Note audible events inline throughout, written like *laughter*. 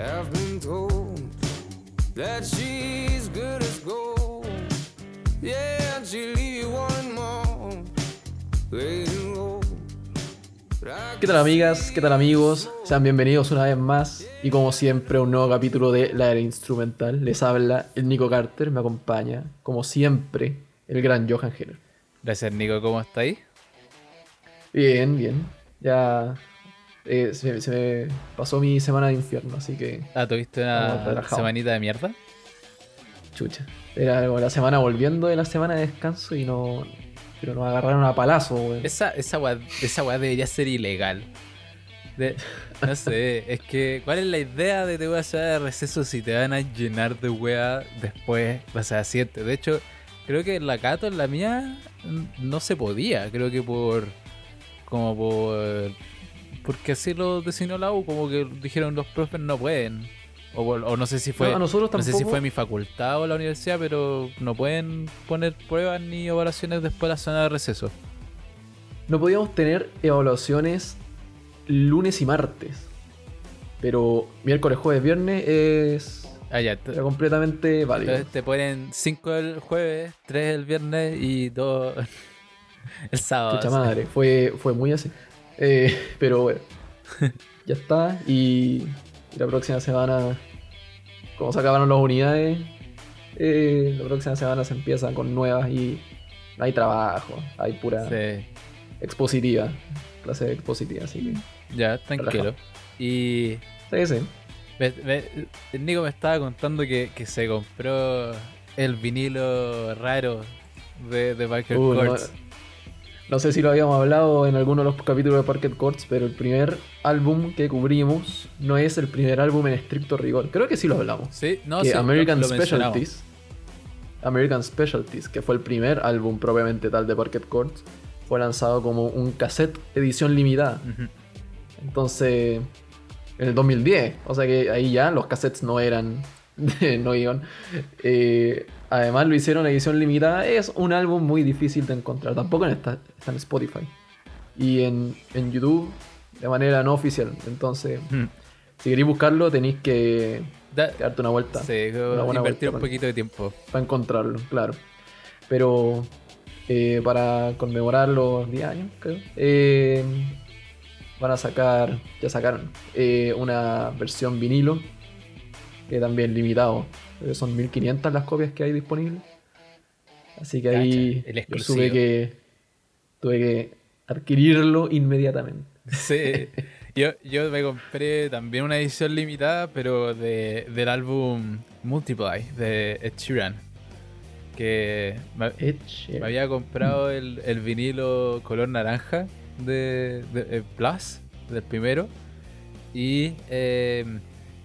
have been told that she's good as gold. Yeah, and she'll leave you wanting more. Laying low. But I ¿Qué tal amigas? ¿Qué tal amigos? Sean bienvenidos una vez más y como siempre a un nuevo capítulo de La Era Instrumental. Les habla el Nico Carter, me acompaña como siempre el gran Johan Heller. Gracias, Nico. ¿Cómo estáis? Bien, bien. Ya eh, se, me- se me pasó mi semana de infierno, así que Ah, ¿tuviste una semanita de mierda? chucha. Era como la semana volviendo de la semana de descanso y no... Pero nos agarraron a palazo, weón. Esa, esa, weá, esa weá debería ser ilegal. De- no sé, es que, ¿cuál es la idea de te voy a hacer de receso si te van a llenar de weá después, o sea, siguiente? De hecho, creo que en la Cato, en la mía, no se podía. Creo que por. Como por. Porque así lo designó la U, como que dijeron los profes no pueden. O, no sé si fue. No, a nosotros No sé si tampoco- fue mi facultad o la universidad, pero no pueden poner pruebas ni evaluaciones después de la zona de receso. No podíamos tener evaluaciones lunes y martes. Pero miércoles, jueves, viernes es Ah, ya. era completamente válido. Entonces te ponen 5 el jueves, 3 el viernes y 2 *laughs* el sábado. Así. madre, fue, fue muy así. Eh, pero bueno, ya está. Y, la próxima semana, como se acabaron las unidades, eh, la próxima semana se empieza con nuevas y hay trabajo, hay pura Sí, expositiva, clase expositiva, así que. ya, tranquilo. Y Sí, sí. me- me- el Nico me estaba contando que, que se compró el vinilo raro de, de Parker Uh, no, Courts. No sé si lo habíamos hablado en alguno de los capítulos de Parket Courts, pero el primer álbum que cubrimos no es el primer álbum en estricto rigor. Creo que sí lo hablamos. Sí, no, que sí, American lo. Specialties. American Specialties, que fue el primer álbum propiamente tal de Parket Courts, fue lanzado como un cassette edición limitada. Entonces, en el 2010, o sea que ahí ya los cassettes no eran, *laughs* no iban. Eh, además lo hicieron edición limitada, es un álbum muy difícil de encontrar, tampoco en esta, está en Spotify. Y en, en YouTube de manera no oficial. Entonces, Ujú. si queréis buscarlo, tenéis que, Da- que darte una vuelta sí, Una buena invertir vuelta, un poquito de tiempo. para encontrarlo, claro. Pero eh, para conmemorar los 10 años, creo, eh, van a sacar, ya sacaron, eh, una versión vinilo, que también limitado. Creo que son 1500 las copias que hay disponibles. Así que ahí Cacha, yo tuve que, tuve que adquirirlo inmediatamente. Sí, yo, yo me compré también una edición limitada, pero de, del álbum Multiply de Ed Sheeran. Que me, Ed me Sheeran. había comprado el, el vinilo color naranja de, de- eh, Plus, del primero. Y, eh,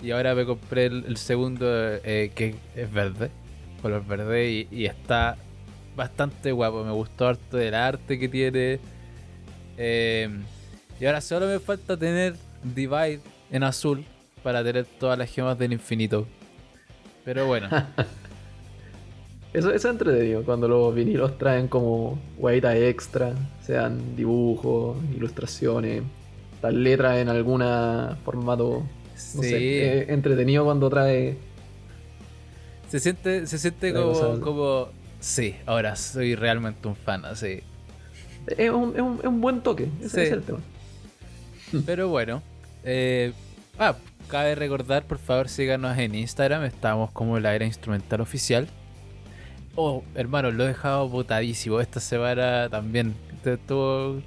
y ahora me compré el, segundo, eh, que es verde, color verde, y, está bastante guapo. Me gustó harto el arte que tiene. Eh, y ahora solo me falta tener Divide en azul para tener todas las gemas del infinito. Pero bueno, *laughs* Eso, eso es entretenido cuando los vinilos traen como huevitas extra, sean dibujos, ilustraciones, las letras en alguna formato. No sí. sé, es entretenido cuando trae. Se siente, se siente como, cosas- como. Sí, ahora soy realmente un fan, así. Es un, es un- es un buen toque, ese Sí. es el tema. *laughs* Pero bueno. eh, ah, cabe recordar, por favor, síganos en Instagram. Estamos como la era instrumental oficial. Oh, hermano, lo he dejado botadísimo. Esta semana también. te- tuvo-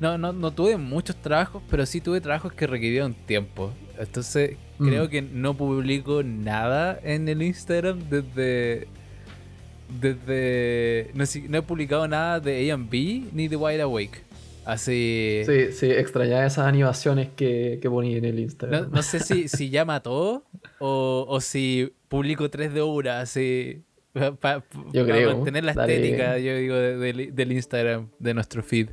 No, no, no tuve muchos trabajos, pero sí tuve trabajos que requirieron tiempo. Entonces, Mm. creo que no publico nada en el Instagram desde. Desde. No, he publicado nada de A&B ni de Wide Awake. Así. Sí, sí, extrañaba esas animaciones que, que ponía en el Instagram. no sé si, si ya mató o, o si publico 3 de una, así. Para Yo creo, mantener la dale. estética, yo digo, de- del- del Instagram, de nuestro feed.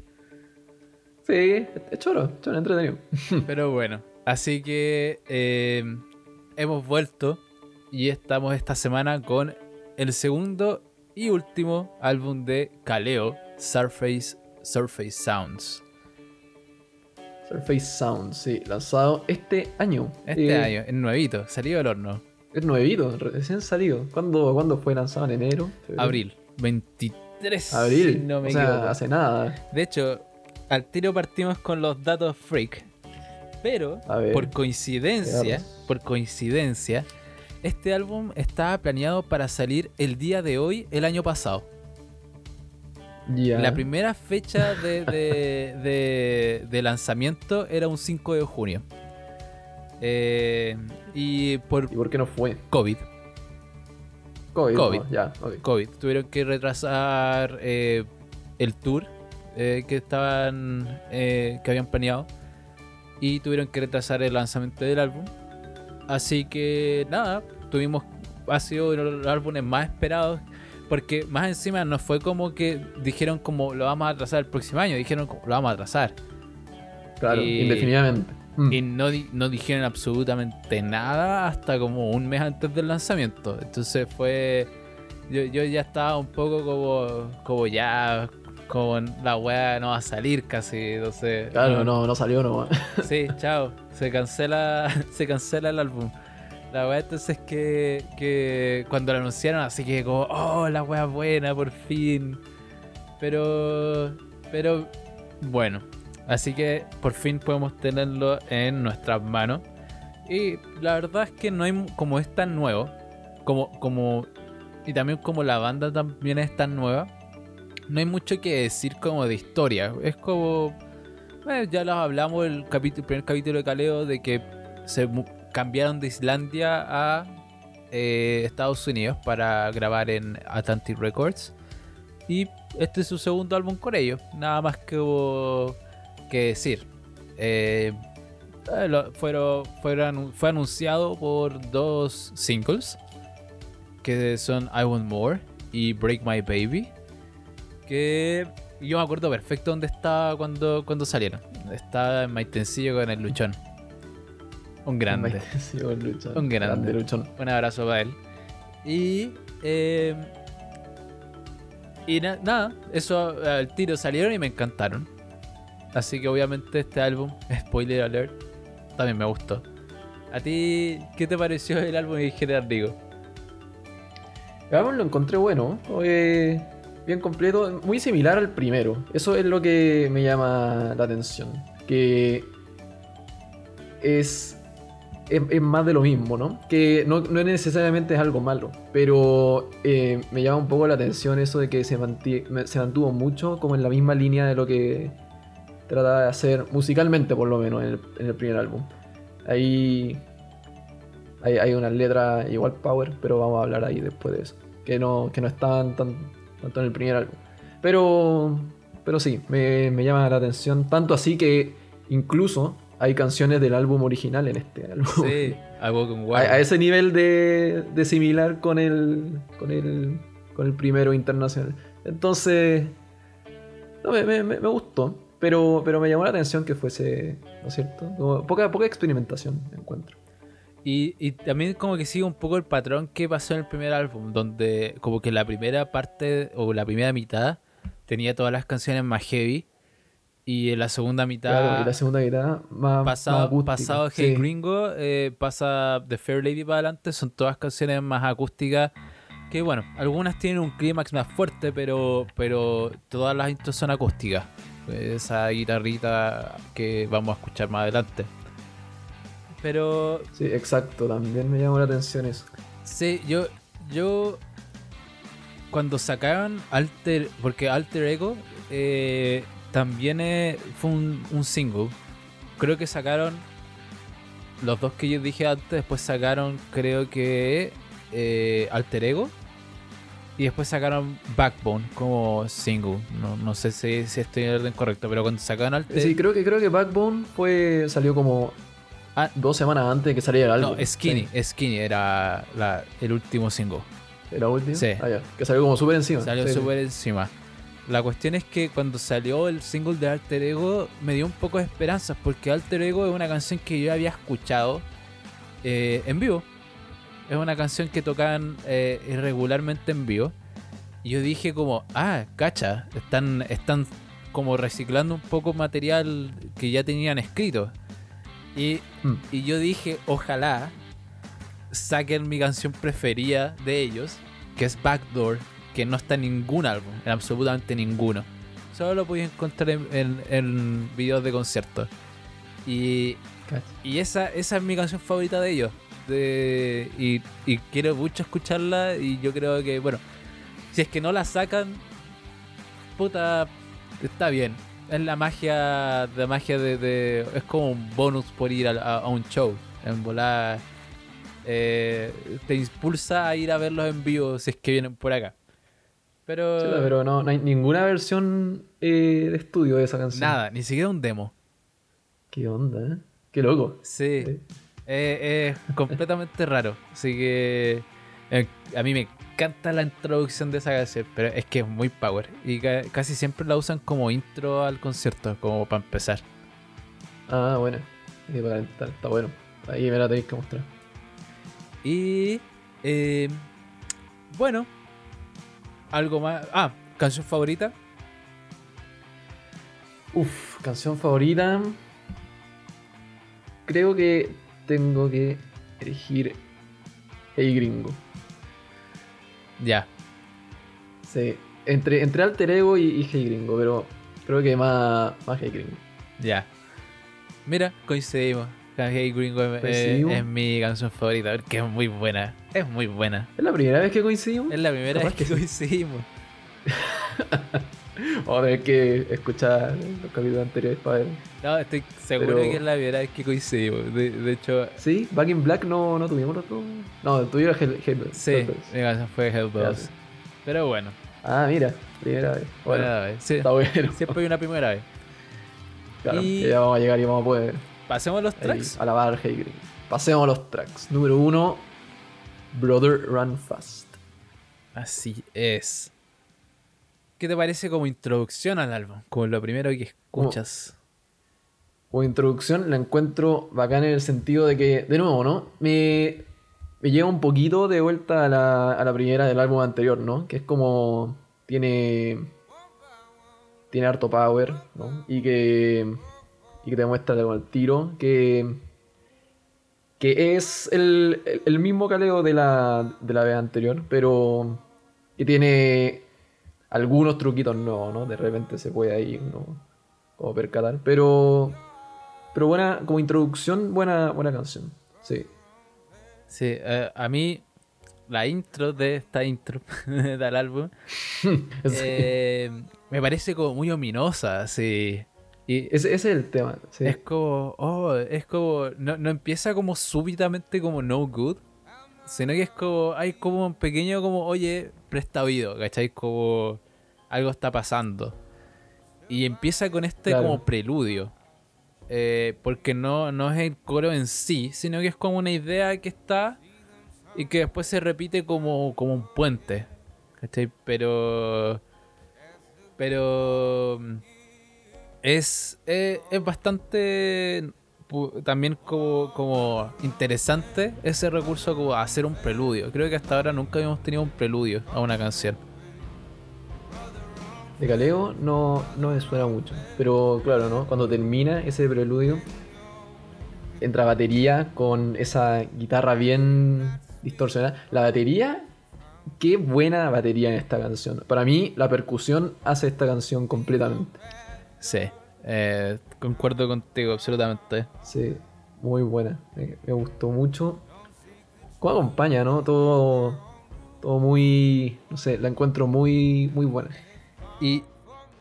Sí, es choro, choro, entretenido. Pero bueno, así que eh, hemos vuelto y estamos esta semana con el segundo y último álbum de Kaleo, Surface, Surface Sounds. Surface Sound, sí, lanzado este año. Este Eh, año, es nuevito, salido del horno. Es nuevito, recién salido. ¿Cuándo, ¿Cuándo fue lanzado? ¿En enero? ¿Febrero? Abril, 23. Abril. si no me o sea, hace nada. De hecho, al tiro partimos con los datos freak. Pero, por coincidencia, por coincidencia, este álbum estaba planeado para salir el día de hoy, el año pasado. La primera fecha de, de- *laughs* de- de lanzamiento era un 5 de junio. Eh, y por ¿Y por qué no fue? COVID, COVID. COVID. tuvieron que retrasar eh, el tour eh, que estaban que habían planeado y tuvieron que retrasar el lanzamiento del álbum. Así que nada, tuvimos ha sido uno de los álbumes más esperados porque más encima no fue como que dijeron como lo vamos a atrasar el próximo año, dijeron como lo vamos a atrasar Claro, Y- indefinidamente. Mm. y no, no dijeron absolutamente nada hasta como un mes antes del lanzamiento. Entonces fue. Yo, yo ya estaba un poco como, como ya. Como la weá no va a salir casi. Entonces. Claro, no, no salió nomás. Sí, chao. Se cancela, *laughs* se cancela el álbum. La weá entonces que, que cuando lo anunciaron así que como, oh, la weá buena, por fin. Pero, pero, bueno. Así que por fin podemos tenerlo en nuestras manos. Y la verdad es que no hay, como es tan nuevo, como, como, y también como la banda también es tan nueva, no hay mucho que decir como de historia. Es como, eh, ya lo hablamos el, el primer capítulo de Caleo de que se cambiaron de Islandia a eh, Estados Unidos para grabar en Atlantic Records. Y este es su segundo álbum con ellos. Nada más que hubo que decir. Eh, eh, fueron, fue anunciado por dos singles. Que son I Want More y Break My Baby. Que yo me acuerdo perfecto dónde estaba cuando, cuando salieron. Estaba en Maitencillo con el Luchón. Un grande. Un luchón. Un grande. luchón. Un abrazo para él. Y. eh, y na- nada, eso al tiro salieron y me encantaron. Así que obviamente este álbum, *laughs* spoiler alert, también me gustó. ¿A ti qué te pareció el álbum en general, digo? El álbum lo encontré bueno. eh, bien completo. Muy similar al primero. Eso es lo que me llama la atención. Que es, es, más de lo mismo, ¿no? Que no, no necesariamente es algo malo. Pero eh, me llama un poco la atención eso de que se, se mantuvo mucho como en la misma línea de lo que trataba de hacer musicalmente, por lo menos, en el, en el primer álbum. Ahí hay, hay unas letras igual power, pero vamos a hablar ahí después de eso. Que no, que no estaban tan, tanto en el primer álbum. Pero, pero sí, me, me llama la atención. Tanto así que incluso hay canciones del álbum original en este álbum. Sí, *laughs* A, a ese nivel de, de similar con el, con el con el primero internacional. Entonces, no, me, me- me- me gustó, pero, pero me llamó la atención que fuese, ¿no es cierto? Como poca, poca experimentación encuentro. Y, y también como que sigue un poco el patrón que pasó en el primer álbum, donde como que la primera parte o la primera mitad tenía todas las canciones más heavy y en la segunda mitad Claro, y la segunda mitad más, más pasado, acústica. pasado Hey Sí. Gringo eh, pasa The Fair Lady para adelante, son todas canciones más acústicas que bueno, algunas tienen un clímax más fuerte, pero, pero todas las intros son acústicas. Esa guitarrita que vamos a escuchar más adelante. Pero Sí, exacto, también me llamó la atención eso. Sí, yo, yo cuando sacaron Alter, porque Alter Ego eh, también eh, fue un, un single. Creo que sacaron los dos que yo dije antes, después sacaron creo que eh, Alter Ego y después sacaron Backbone como single. No, no sé si, si estoy en el orden correcto, pero cuando sacaron Alter Sí, creo que creo que Backbone fue salió como Ah. dos semanas antes de que saliera el no, álbum. Skinny, Sí, Skinny era la- el último single. ¿Era último? Sí. Ah, ya, Que salió como súper encima. Salió sí. súper encima. La cuestión es que cuando salió el single de Alter Ego me dio un poco de esperanzas porque Alter Ego es una canción que yo había escuchado eh, en vivo. Es una canción que tocan eh, irregularmente en vivo. Y yo dije como, ah, cacha, están, están como reciclando un poco material que ya tenían escrito. Y, Mm. y yo dije, ojalá saquen mi canción preferida de ellos, que es Backdoor, que no está en ningún álbum, en absolutamente ninguno. Solo lo podéis encontrar en, en- en videos de conciertos. Y, y esa, esa es mi canción favorita de ellos. De, y, y quiero mucho escucharla y yo creo que, bueno, si es que no la sacan, puta, está bien. Es la magia, la magia de, de- es como un bonus por ir a, a- a un show. En volar eh, te impulsa a ir a verlos en vivo si es que vienen por acá. Pero, pero no, no hay ninguna versión eh, de estudio de esa canción. nada, ni siquiera un demo. ¿Qué onda, eh? Qué loco. Sí. Sí. Eh, es completamente raro. Así que eh, a mí me encanta la introducción de esa canción, pero es que es muy power. Y ca- casi siempre la usan como intro al concierto, como para empezar. Ah, bueno. Sí, para calentar, está bueno. Ahí me la tenéis que mostrar. Y eh, bueno, algo más. Ah, canción favorita. Uf, canción favorita. Creo que tengo que elegir Hey Gringo. Ya, Sí. Entre, entre Alter Ego y, y Hey Gringo, pero creo que más, más Hey Gringo. ya. Mira, coincidimos. Hey Gringo es, mi canción favorita, porque es muy buena. Es muy buena. ¿Es la primera vez que coincidimos? Es la primera vez que, que sí. coincidimos. *laughs* *laughs* Vamos a tener que escuchar los capítulos anteriores para ver. No, estoy seguro Pero- que es la primera vez que coincidimos. De, de hecho, Sí, Back in Black no, no tuvimos dos. No, el tuyo era Hell, Hell- sí, Hellbells. fue Hell Ya, Bells. sí. Pero bueno, Ah, mira, primera vez. Bueno, primera vez. Sí, está bueno. siempre hay una primera vez. Claro, Y- ya vamos a llegar y vamos a poder Pasemos los ahí tracks. alabar a Hey Gringo. Pasemos los tracks. Número uno, Brother Run Fast. Así es. ¿Qué te parece como introducción al álbum? Como lo primero que escuchas. Como introducción la encuentro bacán en el sentido de que, de nuevo, ¿no? Me, me lleva un poquito de vuelta a la, a la primera del álbum anterior, ¿no? Que es como. Tiene. Tiene harto power, ¿no? Y que. Y que te muestra con el tiro. Que. Que es el, el- el mismo caleo de la, de la vez anterior, pero. Que tiene algunos truquitos nuevos, ¿no? De repente se puede ahí uno como percatar. Pero. Pero buena, como introducción, buena, buena canción. Sí. Sí, eh, a mí la intro de esta intro *laughs* del álbum *laughs* eh, me parece como muy ominosa, sí. Y ese, ese es el tema. sí. es como, oh, es como, no, no empieza como súbitamente como no good, sino que es como, hay como un pequeño como, oye, presta oído, ¿cachai? Como algo está pasando. Y empieza con este Claro. como preludio. Eh, porque no, no es el coro en sí, sino que es como una idea que está y que después se repite como, como un puente. ¿Cachai? Pero. Pero. mm, Es, eh, es bastante. También como, como interesante ese recurso como hacer un preludio. Creo que hasta ahora nunca habíamos tenido un preludio a una canción. De Caleo no, no me suena mucho. Pero claro, ¿no? Cuando termina ese preludio, entra batería con esa guitarra bien distorsionada. La batería, qué buena batería en esta canción. Para mí, la percusión hace esta canción completamente. Sí, eh, concuerdo contigo absolutamente. Sí, muy buena. Me, me gustó mucho. ¿Cómo acompaña, no? Todo, todo muy. No sé, la encuentro muy, muy buena. Y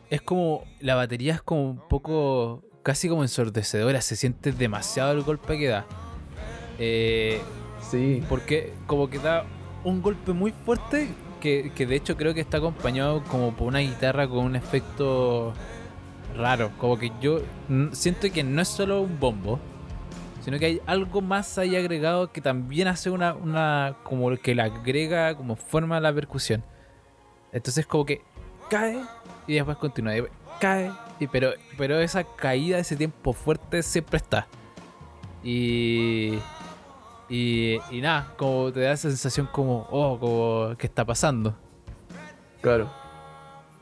es como. La batería es como un poco. casi como ensordecedora. Se siente demasiado el golpe que da. Eh, Sí, porque como que da un golpe muy fuerte. Que, que de hecho creo que está acompañado como por una guitarra con un efecto raro. Como que yo siento que no es solo un bombo. Sino que hay algo más ahí agregado que también hace una, una como que le agrega como forma a la percusión. Entonces como que cae y después continúa. cae, y, pero, pero esa caída, ese tiempo fuerte siempre está. Y, y, y nada, como te da esa sensación como, oh, como, ¿qué está pasando? claro.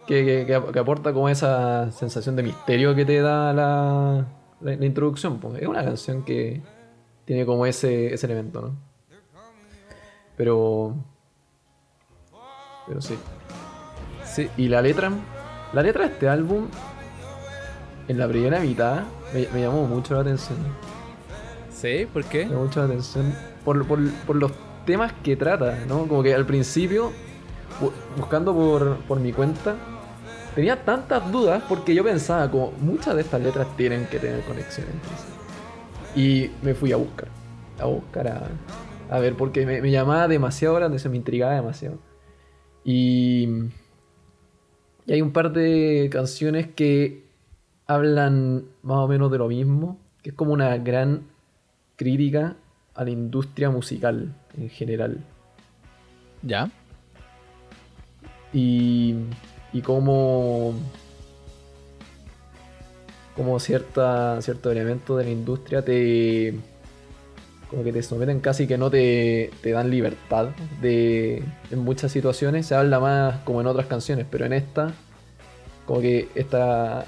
Que, que- aporta como esa sensación de misterio que te da la, la- la introducción. pues. Es una canción que tiene como ese, ese elemento, ¿no? Pero. Pero sí. Sí, Y la letra. La letra de este álbum. En la primera mitad. Me, me llamó mucho la atención. sí, ¿por qué? Me llamó mucho la atención. Por, por- por los temas que trata, ¿no? Como que al principio. bu- Buscando por, por mi cuenta. Tenía tantas dudas porque yo pensaba como muchas de estas letras tienen que tener conexión entre sí. Y me fui a buscar. A buscar a, a ver porque me, me llamaba demasiado la atención, me intrigaba demasiado. Y, y hay un par de canciones que hablan más o menos de lo mismo, que es como una gran crítica a la industria musical en general. Ya. Y, y como, como cierta, cierto elemento de la industria te como que te someten casi que no te, te dan libertad de en muchas situaciones se habla más como en otras canciones pero en esta como que esta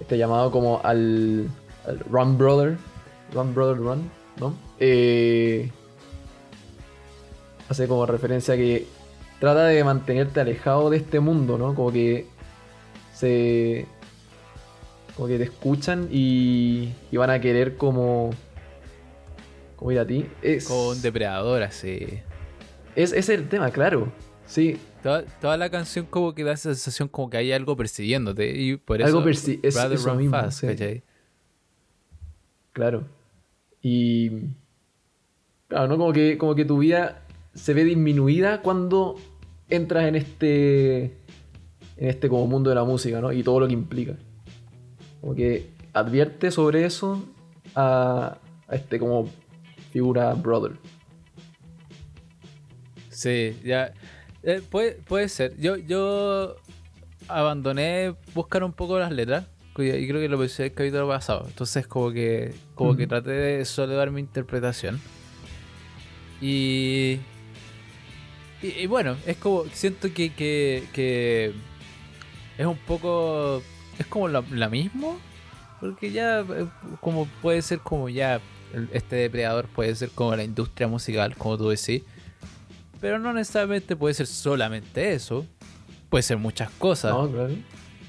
este llamado como al, al Run Brother Run Brother Run ¿no? Eh, hace como referencia que trata de mantenerte alejado de este mundo, ¿no? Como que se. Como que te escuchan y, y van a querer como. Como ir a ti. Es, Como un depredador, así. es, es el tema, claro. Sí, Toda, toda la canción como que da esa sensación como que hay algo persiguiéndote. Y por eso. Algo persi- es eso Run mismo, Fast, sí. claro. Y. Claro, ¿no? Como que, como que tu vida se ve disminuida cuando entras en este. En este como mundo de la música, ¿no? Y todo lo que implica. Como que advierte sobre eso a, a este como figura brother. Sí, ya. eh, puede, puede ser. Yo, yo abandoné buscar un poco las letras. Y creo que lo pensé el capítulo pasado. Entonces, como que, como que traté de solo dar mi interpretación. Y, y. y bueno, es como. Siento que. que, que es un poco. Es como la, la mismo. Porque ya. eh, Como puede ser como ya. Este depredador puede ser como la industria musical, como tú decís. Pero no necesariamente puede ser solamente eso. Puede ser muchas cosas. ¿No? Claro.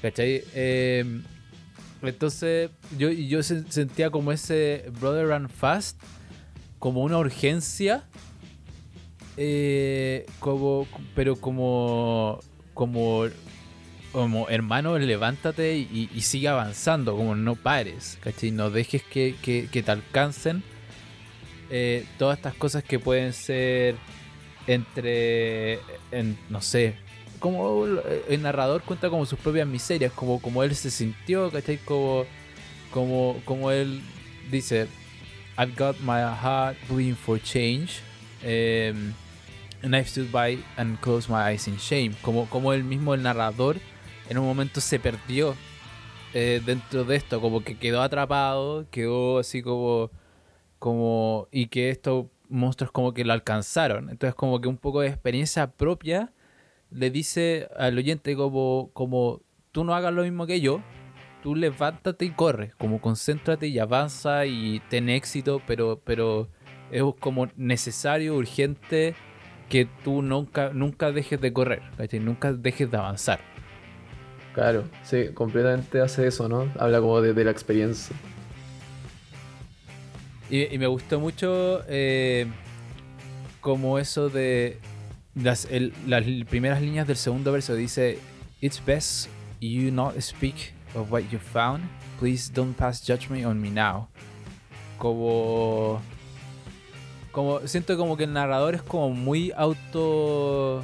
¿Cachai? Eh, entonces yo, yo se- sentía como ese Brother Run Fast como una urgencia. Eh, como, pero como, como, como hermano, levántate y, sigue avanzando, como no pares, ¿cachai? No dejes que, que- te alcancen eh, todas estas cosas que pueden ser entre, en, no sé, como el narrador cuenta como sus propias miserias, como, como él se sintió, ¿cachai? Como, como, como él dice, I've got my heart bleeding for change. em, and I stood by and closed my eyes in shame. Como, como él mismo, el narrador, en un momento se perdió eh, dentro de esto, como que quedó atrapado, quedó así como, como, y que estos monstruos como que lo alcanzaron. Entonces como que un poco de experiencia propia le dice al oyente como, como tú no hagas lo mismo que yo, tú levántate y corre, como concéntrate y avanza y ten éxito, pero, pero es como necesario, urgente que tú nunca, nunca dejes de correr, ¿cachai? nunca dejes de avanzar. Claro, sí, completamente hace eso, ¿no? Habla como de, de la experiencia. Y, y me gustó mucho eh, como eso de las, el- las primeras líneas del segundo verso. Dice, It's best you not speak of what you found. Please don't pass judgment on me now. Como... Como, siento como que el narrador es como muy auto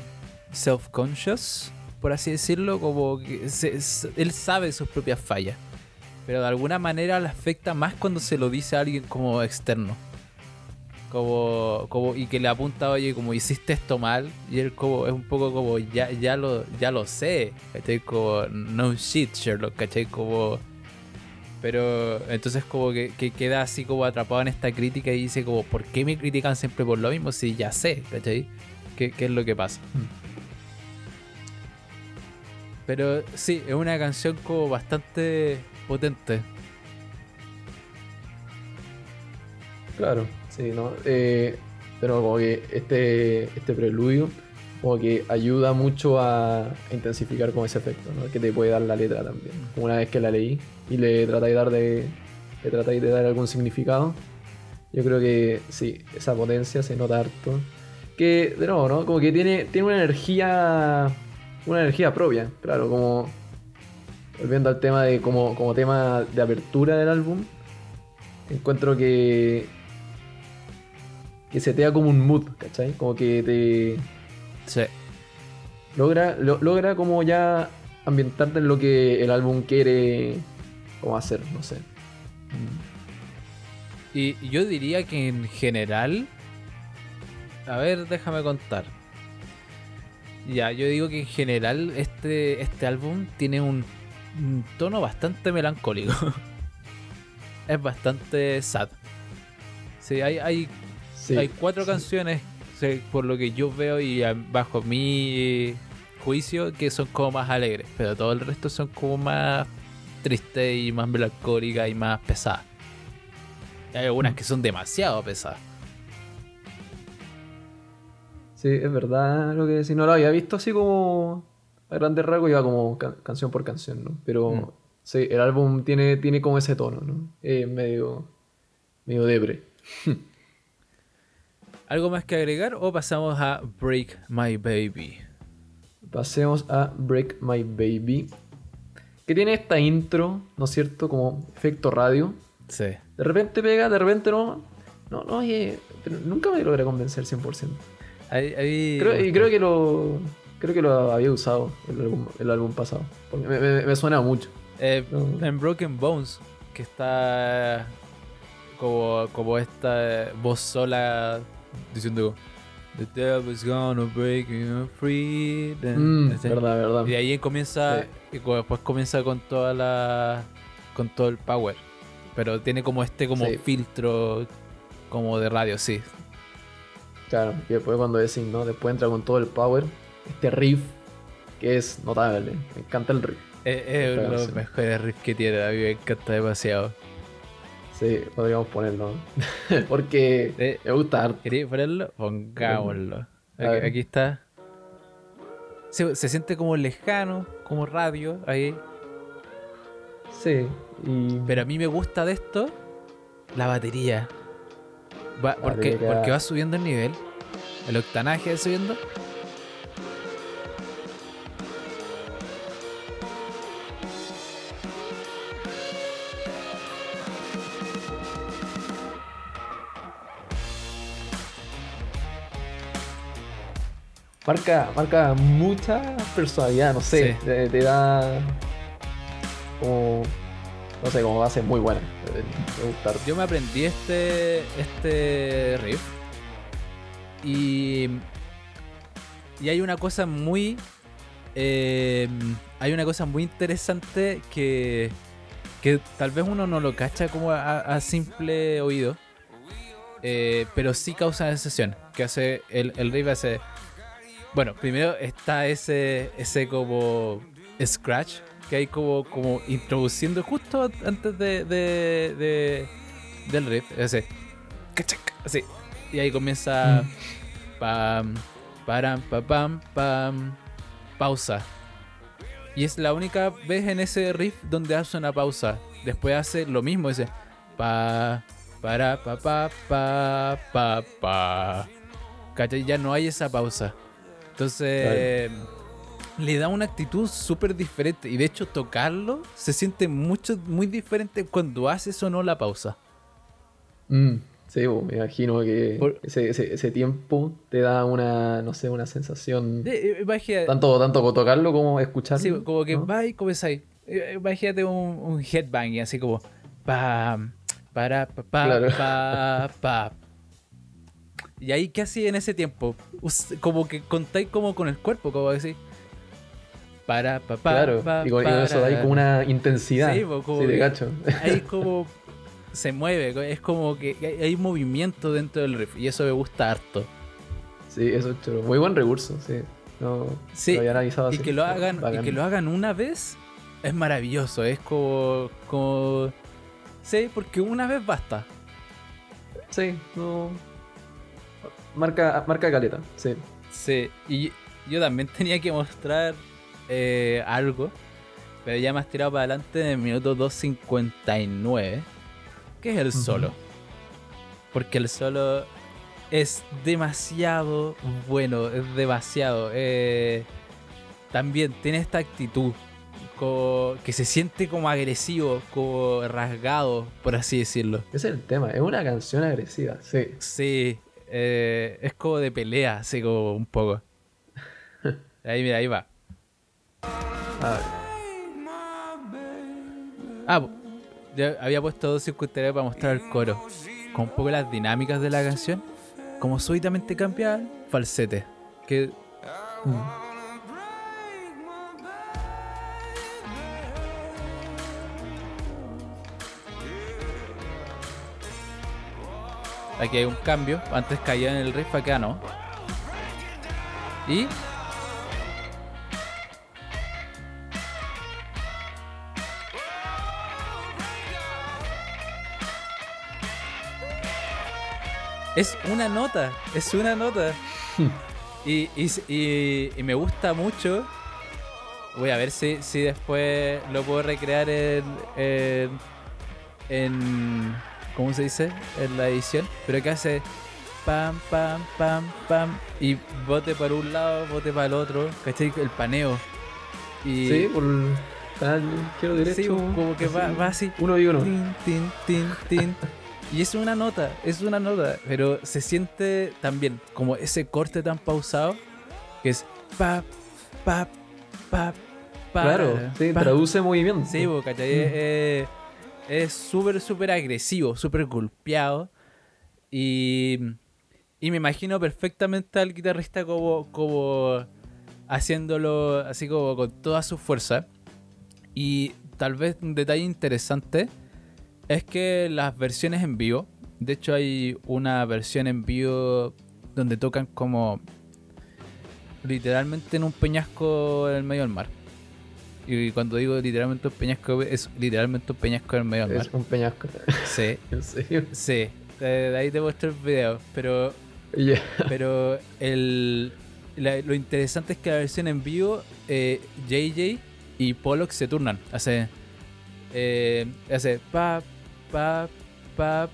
self-conscious, por así decirlo, como que se- él sabe sus propias fallas pero de alguna manera le afecta más cuando se lo dice a alguien como externo. Como, como y que le apunta, oye, como hiciste esto mal, y él como es un poco como ya, ya lo, ya lo sé, ¿cachai? Como no shit, Sherlock, ¿cachai? Como pero entonces como que, que queda así como atrapado en esta crítica y dice como, ¿por qué me critican siempre por lo mismo si ya sé, ¿cachai? ¿Qué, qué es lo que pasa? Pero sí, es una canción como bastante potente. Claro, sí, ¿no? Eh, pero como que este, este preludio como que ayuda mucho a, intensificar como ese efecto, ¿no? Que te puede dar la letra también. Una vez que la leí y le tratáis de dar de, le tratáis de dar algún significado, yo creo que sí, esa potencia se nota harto. Que, de nuevo, ¿no? Como que tiene, tiene una energía, una energía propia, claro, como volviendo al tema de como, como tema de apertura del álbum, encuentro que que se te da como un mood, ¿cachai? Como que te Sí. logra, lo- logra como ya ambientarte en lo que el álbum quiere como hacer, no sé. Y yo diría que en general. A ver, déjame contar. Ya, yo digo que en general este, este álbum tiene un, un tono bastante melancólico. *laughs* es bastante sad. Sí, hay, hay, Sí, hay cuatro sí. canciones, por lo que yo veo y ah, bajo mi juicio, que son como más alegres. Pero todo el resto son como más tristes y más melancólicas y más pesadas. Y Hay algunas que son demasiado pesadas. Sí, es verdad lo que si no lo había visto así como a grandes rasgos, iba como ca- canción por canción, ¿no? Pero Mm. sí, el álbum tiene, tiene como ese tono, ¿no? Medio, medio debre. *laughs* ¿Algo más que agregar o pasamos a Break My Baby? Pasemos a Break My Baby. Que tiene esta intro, ¿no es cierto? Como efecto radio. Sí. De repente pega, de repente no. No, no, oye, pero nunca me logré convencer 100%. Ahí, ahí- Creo, y creo que lo creo que lo había usado el álbum, el álbum pasado. Porque me, me- me suena mucho. Eh, No. En Broken Bones, que está como, como esta voz sola diciendo The devil's gonna break you free. Mm, verdad, verdad. Y ahí comienza, Sí. y después comienza con toda la, con todo el power. Pero tiene como este como Sí. filtro como de radio, sí. Claro, y después cuando decís, ¿no? Después entra con todo el power. Este riff que es notable. Me encanta el riff. Es, es uno de los mejores riffs que tiene, a mí me encanta demasiado. Sí, podríamos ponerlo. *laughs* Porque Eh, me gusta harto. ¿Queréis ponerlo? Pongámoslo. Aquí, está. Se, se siente como lejano, como radio ahí. Sí. Y Pero a mí me gusta de esto la batería. Va- porque, Batería. porque va subiendo el nivel. El octanaje va subiendo. Marca, marca mucha personalidad, no sé. Sí. Te, te da como. No sé, como base muy buena. Me- gusta. Yo me aprendí este, este riff. Y, y hay una cosa muy... eh, hay una cosa muy interesante que, que tal vez uno no lo cacha como a, a simple oído. eh, pero sí causa sensación. Que hace el, el riff hace... Bueno, primero está ese, ese como scratch que hay como, como introduciendo justo antes de, de, de- del riff. Ese. Así. Y ahí comienza. Pam, param, pa, pam, pam. Pausa. Y es la única vez en ese riff donde hace una pausa. Después hace lo mismo, ese. Pa, para, pa, pa, pa, pa, pa. ¿Cachai? Ya no hay esa pausa. Entonces, le da una actitud súper diferente. Y de hecho, tocarlo se siente mucho, muy diferente cuando haces o no la pausa. Mm, sí, bo, me imagino que Por- ese, ese, ese tiempo te da una, no sé, una sensación. Eh, eh, Tanto, tanto tocarlo como escucharlo. sí, como que ¿no? va y comenzáis. Eh, Imagínate un, un headbang así como. Pam, para, pa, pa, Claro. pa, pa. Y ahí, ¿qué hacía en ese tiempo? Como que contáis como con el cuerpo, como decir. Para, pa, pa, Claro, pa, y con, y con eso da ahí para. como una intensidad. Sí, como te que- cacho. ahí *laughs* como se mueve, es como que hay- hay movimiento dentro del riff y eso me gusta harto. Sí, eso es chulo. Muy buen recurso, sí. No, Sí, lo había analizado y así. que lo hagan y que lo hagan una vez es maravilloso. Es como, como sí, porque una vez basta. Sí, no. Marca, marca caleta, sí. Sí, y yo también *laughs* tenía que mostrar eh, algo, pero ya me has tirado para adelante en el minuto 2.59, que es el solo. Porque el solo es demasiado bueno, es demasiado. eh, también tiene esta actitud como que se siente como agresivo, como rasgado, por así decirlo. Ese es el tema, es una canción agresiva, sí. Sí, eh, es como de pelea, así como un poco. *laughs* Ahí, mira, ahí va. A ver. Ah, ya había puesto dos circunstancias para mostrar el coro. Con un poco las dinámicas de la canción. Como súbitamente cambia al falsete. Que Mm. Aquí hay un cambio. Antes caía en el riff, acá no. Y. Es una nota, es una nota. *laughs* y, y, y- y me gusta mucho. Voy a ver si, si después lo puedo recrear en, en, en- ¿Cómo se dice? En la edición. Pero que hace. Pam, pam, pam, pam. Y bote para un lado, bote para el otro. ¿Cachai? El paneo. Y, Sí, por el canal quiero derecho. Sí, como que va, va así. Uno y uno. Tin, tin, tin, tin. Y es una nota, es una nota, pero se siente también como ese corte tan pausado que es pa, pa, pa, pa. Claro, sí, pa. traduce movimiento. Sí, ¿cachai? Mm. Eh, Es súper, súper agresivo, súper golpeado. Y, y me imagino perfectamente al guitarrista como, como haciéndolo así como con toda su fuerza. Y tal vez un detalle interesante es que las versiones en vivo, de hecho hay una versión en vivo donde tocan como literalmente en un peñasco en el medio del mar. Y cuando digo literalmente un peñasco, es literalmente un peñasco en medio del mar. Es un peñasco. Sí, *laughs* en serio. sí. De ahí te muestro el video. Pero, pero el, la- lo interesante es que la versión en vivo, eh, JJ y Pollock se turnan. Hace. eh, hace pa, pa, pa,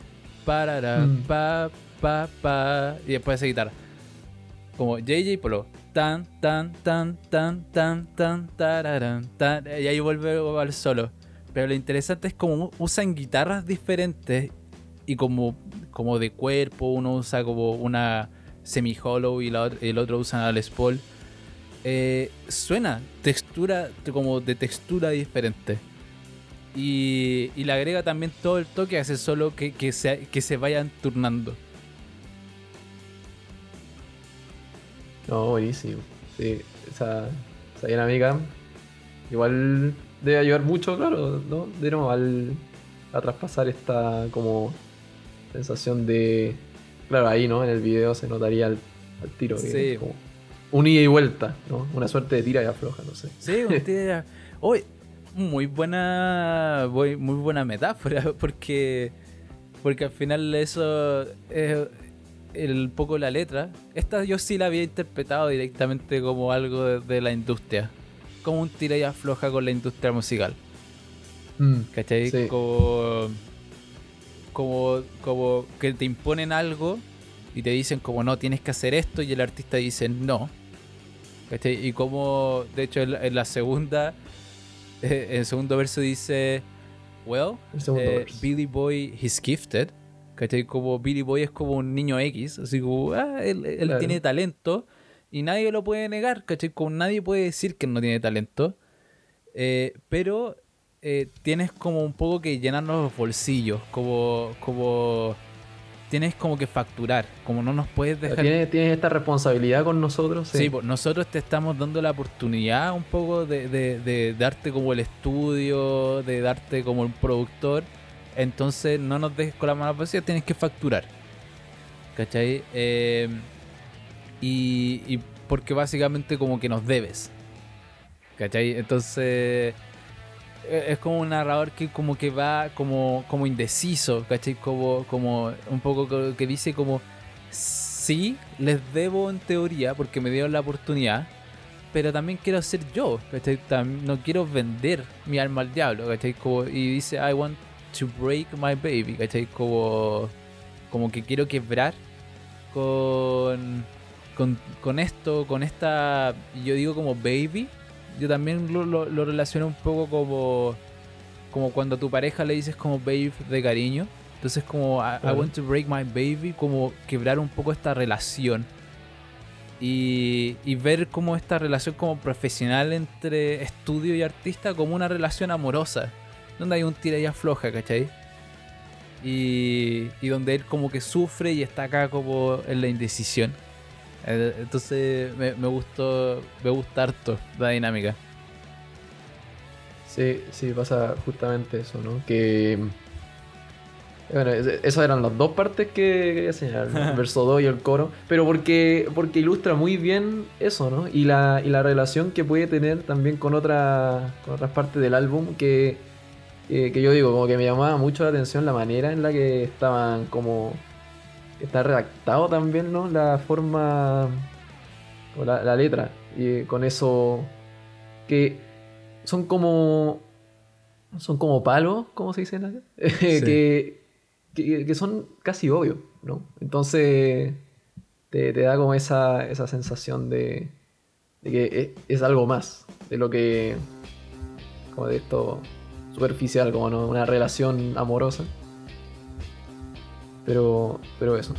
parara, Mm. pa, pa, pa. Y después hace guitarra. Como JJ y Pollock. Tan, tan, tan, tan, tan, tan, tararán, tan. Y ahí vuelve al solo. Pero lo interesante es como usan guitarras diferentes y como, como de cuerpo, uno usa como una semi-hollow y el otro usa Les Paul. Eh, suena textura, como de textura diferente. Y, y le agrega también todo el toque, hace solo que, que, se, que se vayan turnando. No, buenísimo. Sí, esa, esa dinámica igual debe ayudar mucho, claro, ¿no? De nuevo, al, a traspasar esta como sensación de... Claro, ahí, ¿no? En el video se notaría al, al tiro. Sí. como un ida y vuelta, ¿no? Una suerte de tira y afloja, no sé. Sí, un *laughs* tira- Oye, muy buena, muy, muy buena metáfora, *laughs* porque, porque al final eso es el poco la letra. Esta yo sí la había interpretado directamente como algo de, de la industria, como un tira y afloja con la industria musical. Mm, ¿Cachai? Sí. Como, como, como que te imponen algo y te dicen como no, tienes que hacer esto y el artista dice no. ¿Cachai? Y como, de hecho, en la, en la segunda, eh, *laughs* en el segundo verso dice, well, eh. Billy Boy, he's gifted. ¿Cachai? Como Billy Boy es como un niño X, así como, ah, él, él Claro. tiene talento y nadie lo puede negar, ¿cachai? Como nadie puede decir que no tiene talento. Eh, pero eh, tienes como un poco que llenarnos los bolsillos, como, como tienes como que facturar, como no nos puedes dejar... Tienes, tienes esta responsabilidad con nosotros. Sí, pues nosotros te estamos dando la oportunidad un poco de, de- de darte como el estudio, de darte como un productor. Entonces no nos dejes con la mano vacía, tienes que facturar. ¿Cachai? Eh, y, porque básicamente como que nos debes. ¿Cachai? Entonces e- es como un narrador que como que va como, como indeciso, ¿cachai? Como, como un poco co- que dice como, sí, les debo en teoría porque me dieron la oportunidad, pero también quiero ser yo, ¿cachai? No quiero vender mi alma al diablo, ¿cachai? Como, y dice, I want to break my baby, ¿cachai? Como, como que quiero quebrar con, con, con esto, con esta, yo digo como baby, yo también lo, lo, lo relaciono un poco como, como cuando a tu pareja le dices como babe de cariño. Entonces como I, want to break my baby, como quebrar un poco esta relación. Y, y ver como esta relación como profesional entre estudio y artista como una relación amorosa. Donde hay un tira y afloja, ¿cachai? Y, y donde él como que sufre y está acá como en la indecisión. Eh, Entonces me, me gustó, me gusta harto la dinámica. Sí, sí, pasa justamente eso, ¿no? Que. Bueno, es- esas eran las dos partes que quería señalar, ¿no? el *laughs* verso 2 y el coro, pero porque, porque ilustra muy bien eso, ¿no? Y la, y la relación que puede tener también con, otra, con otras partes del álbum que, que, que yo digo, como que me llamaba mucho la atención la manera en la que estaban como... Está redactado también, ¿no? La forma... o la, la letra, y con eso que son como son como palos, ¿cómo se dice? Nadia? *laughs* que, que, que son casi obvios, ¿no? Entonces te, te da como esa, esa sensación de, de que es, es algo más de lo que como de esto superficial, como ¿no? una relación amorosa. Pero, pero eso.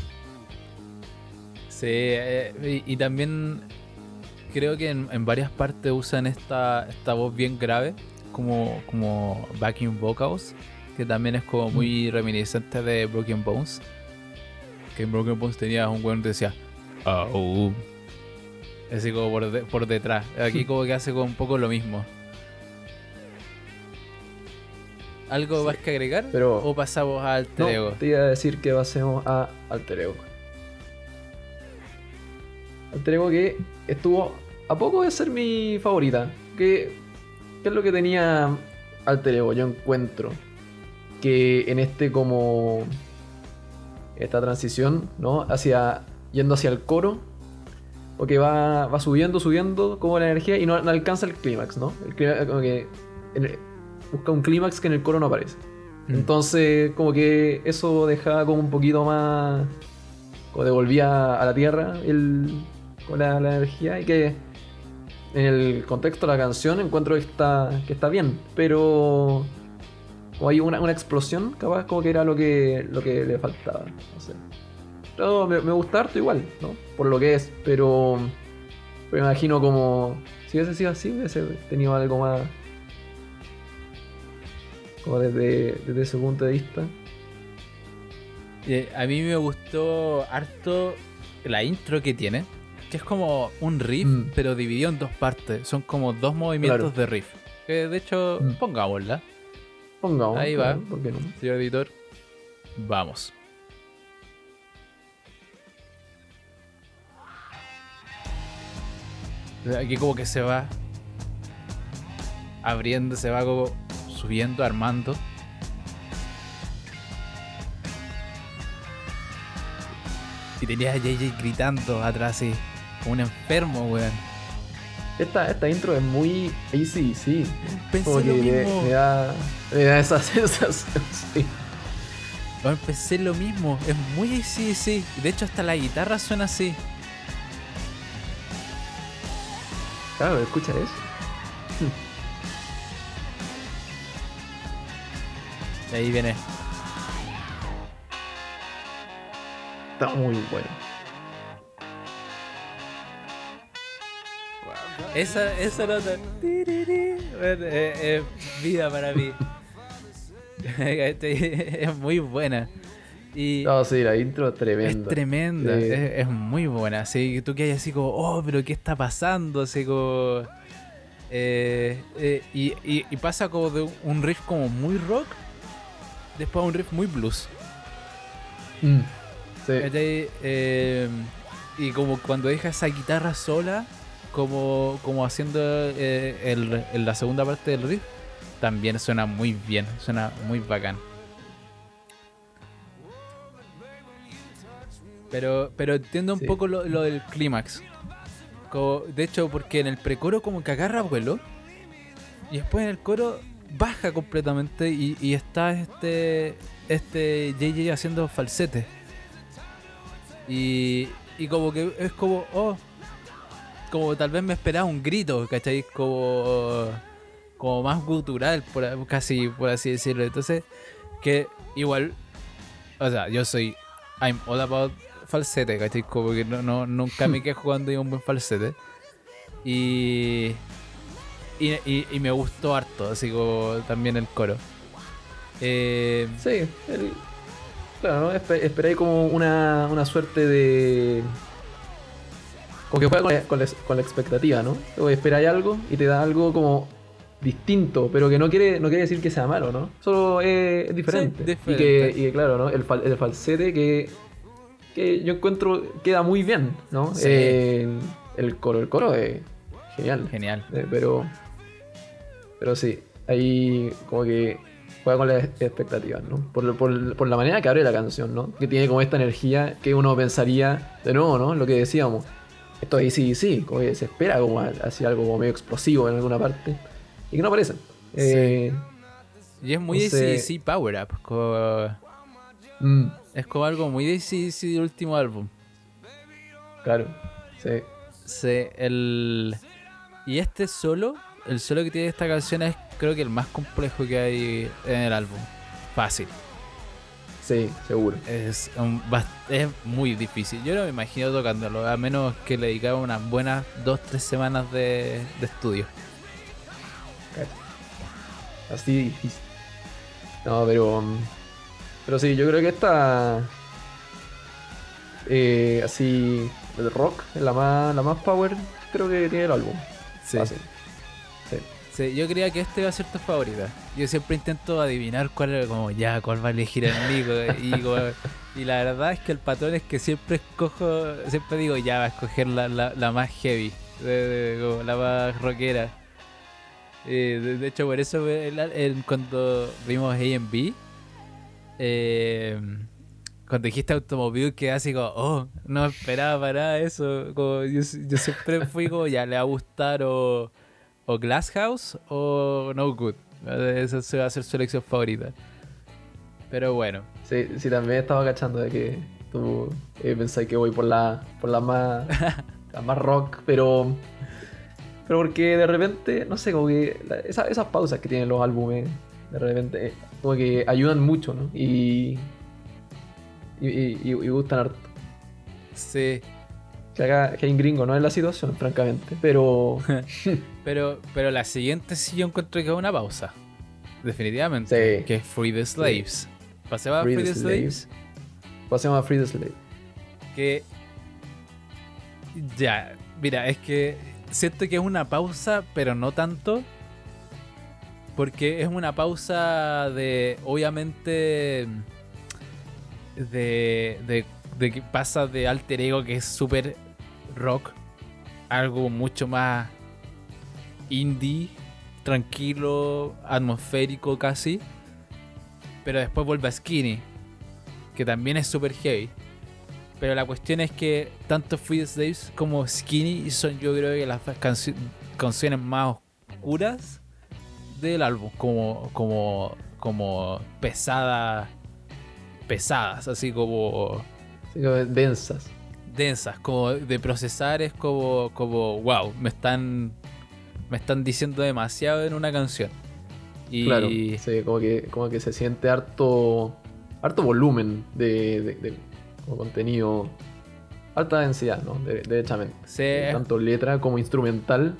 Sí, eh, y, y también creo que en, en varias partes usan esta, esta voz bien grave como, como backing vocals, que también es como muy reminiscente de Broken Bones. Que en Broken Bones tenía un weón que decía, oh, así como por, de- por detrás. Aquí *laughs* como que hace como un poco lo mismo. ¿Algo Sí, más que agregar? pero- ¿O pasamos al No, Ego? te iba a decir que pasemos a Alter Ego. Alter Ego que estuvo a poco de ser mi favorita. ¿Qué, qué es lo que tenía Alter Ego? Yo encuentro que en este como... Esta transición, ¿no? Hacia... Yendo hacia el coro. Porque va, va subiendo, subiendo como la energía y no, no alcanza el clímax, ¿no? El clímax como que... busca un clímax que en el coro no aparece. Mm. Entonces, como que eso dejaba como un poquito más. Como devolvía a la tierra el, con la, la energía. Y que en el contexto de la canción encuentro que está, que está bien. Pero. Como hay una, una explosión, capaz como que era lo que, lo que le faltaba. No sé. Me, me gusta harto igual, ¿no? Por lo que es. Pero. Pero me imagino como. Si hubiese sido así, hubiese tenido algo más como desde, desde ese punto de vista. Eh, a mí me gustó harto la intro que tiene, que es como un riff, Mm. pero dividido en dos partes. Son como dos movimientos Claro. de riff. Que de hecho, Mm. pongámosla, Pongamos. Ahí va. claro, ¿por qué no? señor editor. Vamos. Aquí como que se va abriendo, se va como subiendo, armando. Y tenía a JJ gritando atrás así, como un enfermo, weón. Esta, esta intro es muy easy, sí. Pensé lo mismo. me da, me da esa *laughs* sensación, sí. Pensé lo mismo. Es muy así, sí. De hecho, hasta la guitarra suena así. Claro, escucha eso. *laughs* Y ahí viene. Está muy bueno. Esa, esa nota. bueno, es, es vida para mí. es muy buena. Y No, sí, la intro es tremenda. es tremenda, Sí. es, es muy buena. Así que tú que hay así como, oh, pero ¿qué está pasando? Así como. eh, eh, y, y- y pasa como de un- un riff como muy rock, después a un riff muy blues. Mm, sí. Eh, y como cuando deja esa guitarra sola, como, como haciendo eh, el- la segunda parte del riff, también suena muy bien, suena muy bacán. Pero, pero entiendo un Sí. poco lo, lo del clímax. De hecho, porque en el precoro como que agarra vuelo y después en el coro baja completamente y, y está este este JJ haciendo falsete. Y, y como que es como, oh, como tal vez me esperaba un grito, ¿cachai? Como, como más gutural, por, casi por así decirlo. Entonces, que igual, o sea, yo soy, I'm all about falsete, ¿cachai? Como que no, no, nunca me quejo cuando hay un buen falsete. Y, y, y, y me gustó harto, así como también el coro. Eh, Sí, el- claro, ¿no? Espe- esperáis como una, una suerte de. Como que juega con la, con la- con la expectativa, ¿no? Esperáis algo y te da algo como distinto, pero que no quiere, no quiere decir que sea malo, ¿no? Solo es, es diferente. Sí, Y, diferente. que, y que, claro, ¿no? El, fal- el falsete que, que yo encuentro queda muy bien, ¿no? Sí. Eh, el coro, el coro es genial. genial. Eh, pero. Pero sí, ahí como que juega con las expectativas, ¿no? Por, por- por la manera que abre la canción, ¿no? Que tiene como esta energía que uno pensaría, de nuevo, ¿no? Lo que decíamos. Esto ahí sí, sí, como que se espera como a- así algo como medio explosivo en alguna parte. Y que no aparece. Eh, Y es muy Entonces- ACDC Power Up. como- mm, es como algo muy ACDC del último álbum. claro, sí. Sí, el... Y este solo, el solo que tiene esta canción es creo que el más complejo que hay en el álbum. Fácil. Sí, seguro. Es, un es muy difícil. Yo no me imagino tocándolo, a menos que le dedicaba unas buenas dos, tres semanas de, de estudio. Así difícil. No, pero. mm, Pero sí, yo creo que esta. eh, así. El rock, es la más, la más power, creo que tiene el álbum. Fácil. Sí. Yo creía que este iba a ser tu favorita. Yo siempre intento adivinar cuál como ya, cuál va a elegir el Nico. Y, y la verdad es que el patrón es que siempre escojo, siempre digo ya, va a escoger la, la, la más heavy, de- como la más rockera. Eh, de, hecho, por eso cuando vimos A&B, eh, cuando dijiste automóvil, quedé así como, oh, no esperaba para nada eso. Yo, yo siempre fui como, ya, le va a gustar o o Glass House o No Good. Esa se va a ser su elección favorita. Pero bueno, Sí, sí, también estaba cachando de que tú eh, pensáis que voy por la, por la más, *laughs* la más rock, pero. Pero porque de repente, no sé, como que la- esa- esas pausas que tienen los álbumes, de repente, eh, como que ayudan mucho, ¿no? Y. Y, y, y- y gustan harto. sí. Que que en gringo no es la situación, francamente, pero. *laughs* Pero, pero la siguiente sí yo encuentro que es una pausa. Definitivamente. Sí. Que es Free the Slaves. Pasemos a Free Free the the Slaves. Pasemos a Free the Slave. Que. Ya, mira, es que siento que es una pausa, pero no tanto. Porque es una pausa de, obviamente, de, de, de que pasa de alter ego, que es súper rock, algo mucho más indie, tranquilo, atmosférico casi. Pero después vuelve a Skinny, que también es súper heavy. Pero la cuestión es que tanto Free Slaves como Skinny son yo creo que las canci- canciones más oscuras del álbum, como, como, como pesadas, pesadas, así como Así como densas. Densas, como de procesar es como, como wow, me están, me están diciendo demasiado en una canción. Y Claro, sí, como que, como que se siente harto, harto volumen de, de- contenido, alta densidad, ¿no? De- derechamente. se- Tanto letra como instrumental.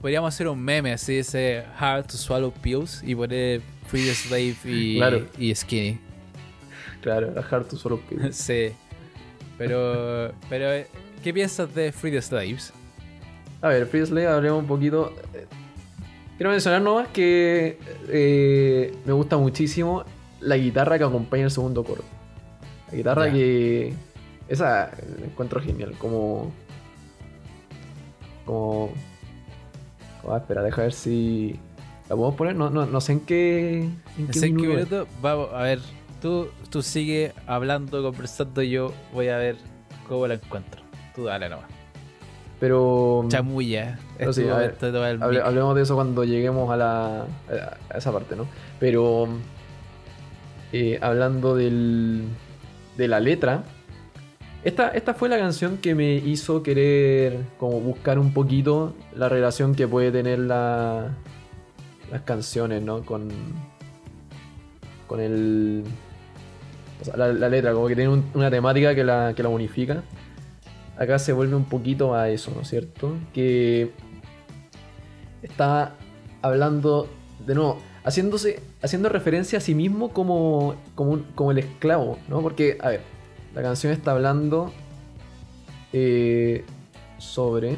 podríamos hacer un meme así, ese Hard to Swallow Pills y poner Free Slave y, Claro. y Skinny. Claro, era hard to solo pills. *laughs* sí. Pero, pero, eh, ¿qué piensas de Free the Slaves? A ver, Free Slave, hablemos un poquito. Quiero mencionar nomás que eh, me gusta muchísimo la guitarra que acompaña el segundo coro. La guitarra que, Esa la encuentro genial, como. Como. ah, espera, deja ver si. ¿La podemos poner? No, no, no sé en qué. En qué en qué minuto es. minuto. Vamos, a ver. Tú, tú sigue hablando, conversando. Yo voy a ver cómo la encuentro. Tú dale nomás. Pero. Chamulla. Pero Es sí, a ver, Hable- hablemos de eso cuando lleguemos a la a esa parte, ¿no? Pero eh, hablando del, de la letra, esta, esta fue la canción que me hizo querer como buscar un poquito la relación que puede tener la, las canciones, ¿no? Con con el o sea, la, la letra, como que tiene un- una temática que la, que la unifica. Acá se vuelve un poquito a eso, ¿no es cierto? Que está hablando de nuevo, haciéndose, haciendo referencia a sí mismo como, como, un- como el esclavo, ¿no? Porque, a ver, la canción está hablando eh, sobre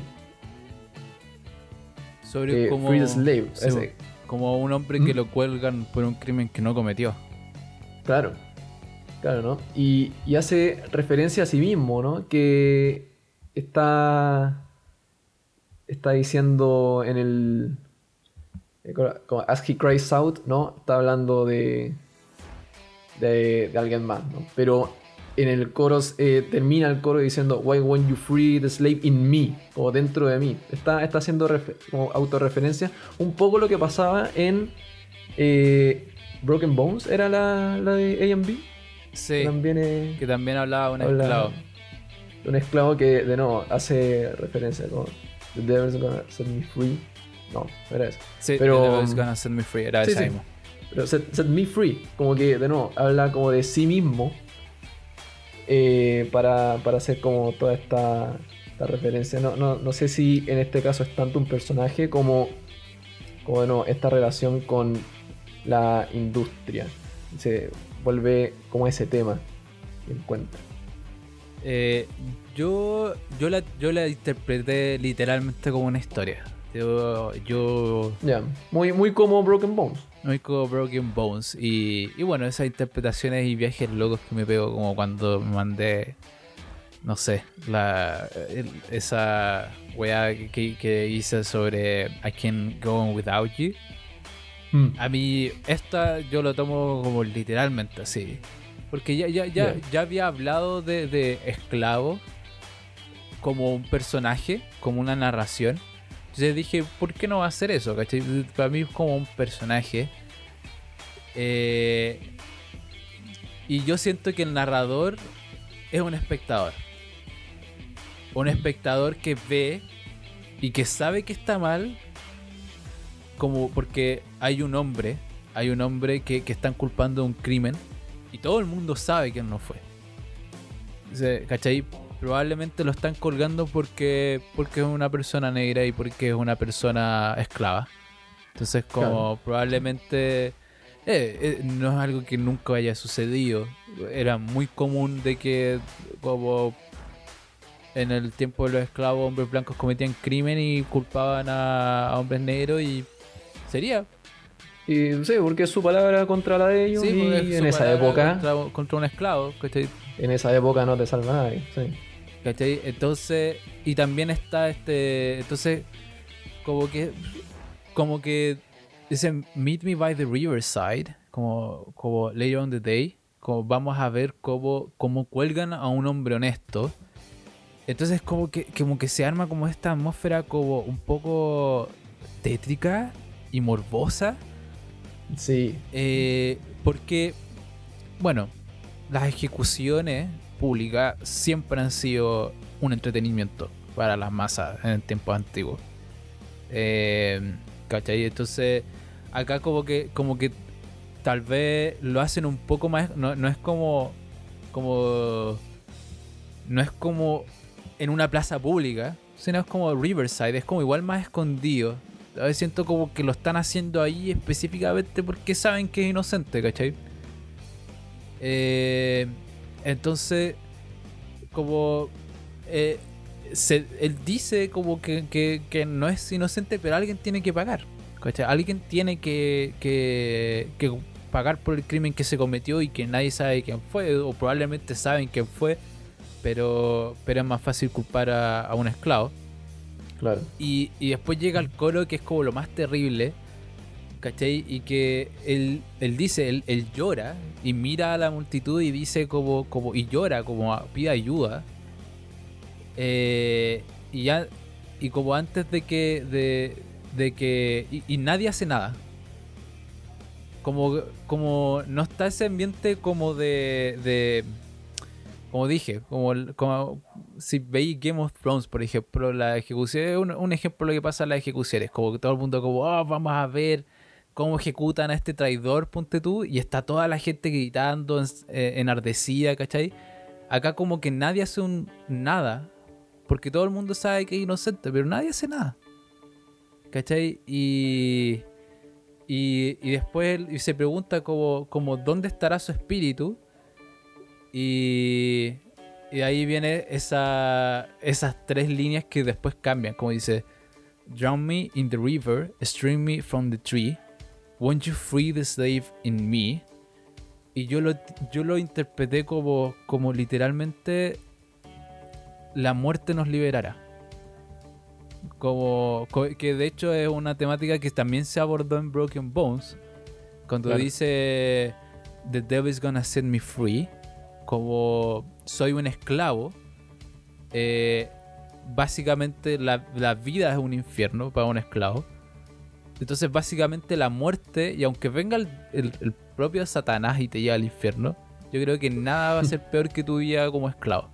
Sobre eh, cómo, Free the Slave. sí, ese. como un hombre que ¿Mm? lo cuelgan por un crimen que no cometió. Claro, claro, ¿no? Y, hace referencia a sí mismo, ¿no? Que está, está diciendo en el... eh, como As he cries out, ¿no? Está hablando de, de, alguien más, ¿no? Pero en el coro eh, termina el coro diciendo Why won't you free the slave in me? Como dentro de mí. Está, está haciendo como autorreferencia un poco lo que pasaba en eh, Broken Bones, ¿era la, la de A&B? Sí, También es que también hablaba un habla esclavo. un esclavo que, de nuevo, hace referencia como The devil's gonna set me free. No, no era eso. Sí, pero- The Devil's Gonna Set Me Free, era Sí, esa sí. misma. Pero set, set me free, como que, de nuevo, habla como de sí mismo eh, para, para hacer como toda esta, esta referencia. No, no, no sé si en este caso es tanto un personaje como, como de nuevo, esta relación con la industria. Se vuelve como ese tema que encuentra. Eh, yo, yo, la, yo la interpreté literalmente como una historia. Yo, yo Ya, muy, muy como Broken Bones. muy como Broken Bones. Y, y bueno, esas interpretaciones y viajes locos que me pego como cuando me mandé, no sé, la, el- esa weá que, que hice sobre I Can Go On Without You. A mí, esta yo lo tomo como literalmente así. Porque ya, ya, ya, Ya. ya había hablado de, de esclavo como un personaje, como una narración. Entonces dije, ¿por qué no va a hacer eso? ¿cachai? Para mí es como un personaje. Eh, y yo siento que el narrador es un espectador. Un espectador que ve y que sabe que está mal. Como porque hay un hombre, hay un hombre que, que están culpando de un crimen y todo el mundo sabe que no fue. ¿Cachai? Probablemente lo están colgando porque, porque es una persona negra y porque es una persona esclava. Entonces, como Claro. probablemente eh, eh, no es algo que nunca haya sucedido. Era muy común de que, como en el tiempo de los esclavos, hombres blancos cometían crimen y culpaban a, a hombres negros y sería. Y sí, porque es su palabra contra la de ellos Sí, y es en esa época, Contra, contra un esclavo, ¿cachai? en esa época no te salva nadie. Sí. ¿Cachai? Entonces, y también está este. Entonces, como que. Como que. Dicen, Meet me by the riverside. Como, como later on the day. Como vamos a ver cómo, cómo cuelgan a un hombre honesto. Entonces, como que, como que se arma como esta atmósfera como un poco tétrica y morbosa. Sí, Eh, porque, bueno, las ejecuciones públicas siempre han sido un entretenimiento para las masas en tiempos antiguos. Eh, ¿Cachai? Entonces, acá como que, como que tal vez lo hacen un poco más. No, no es como. como. No es como en una plaza pública, sino es como Riverside, es como igual más escondido. A veces siento como que lo están haciendo ahí específicamente porque saben que es inocente, ¿cachai? Eh, entonces, como eh, él dice como que, que- no es inocente, pero alguien tiene que pagar. ¿cachai? Alguien tiene que, que, pagar por el crimen que se cometió y que nadie sabe quién fue, o probablemente saben quién fue, pero, pero es más fácil culpar a un esclavo. Claro. Y, y después llega el coro que es como lo más terrible, ¿cachai? Y que él, él dice, él, él llora y mira a la multitud y dice como, como y llora, como a- pide ayuda. Eh, y ya, y como antes de que, de, de que, y, nadie hace nada. Como, como no está ese ambiente como de, de como dije, como, como si veis Game of Thrones, por ejemplo, la ejecución un, un ejemplo de lo que pasa en las ejecuciones, como que todo el mundo como, "Ah, vamos a ver cómo ejecutan a este traidor, ponte tú, y está toda la gente gritando, eh, enardecida, ¿cachai? Acá como que nadie hace nada, porque todo el mundo sabe que es inocente, pero nadie hace nada. ¿Cachai? Y, y, y después y se pregunta como, como dónde estará su espíritu. Y, y ahí viene esa, esas tres líneas que después cambian, como dice, Drown me in the river, stream me from the tree, won't you free the slave in me? Y yo lo, yo lo interpreté como, como literalmente la muerte nos liberará. Como, co- que de hecho es una temática que también se abordó en Broken Bones. Cuando Claro. dice The devil is gonna set me free. Como soy un esclavo. eh, básicamente la, la vida es un infierno para un esclavo. Entonces básicamente la muerte, y aunque venga el, el- el propio Satanás y te lleve al infierno, yo creo que nada va a ser *laughs* peor que tu vida como esclavo.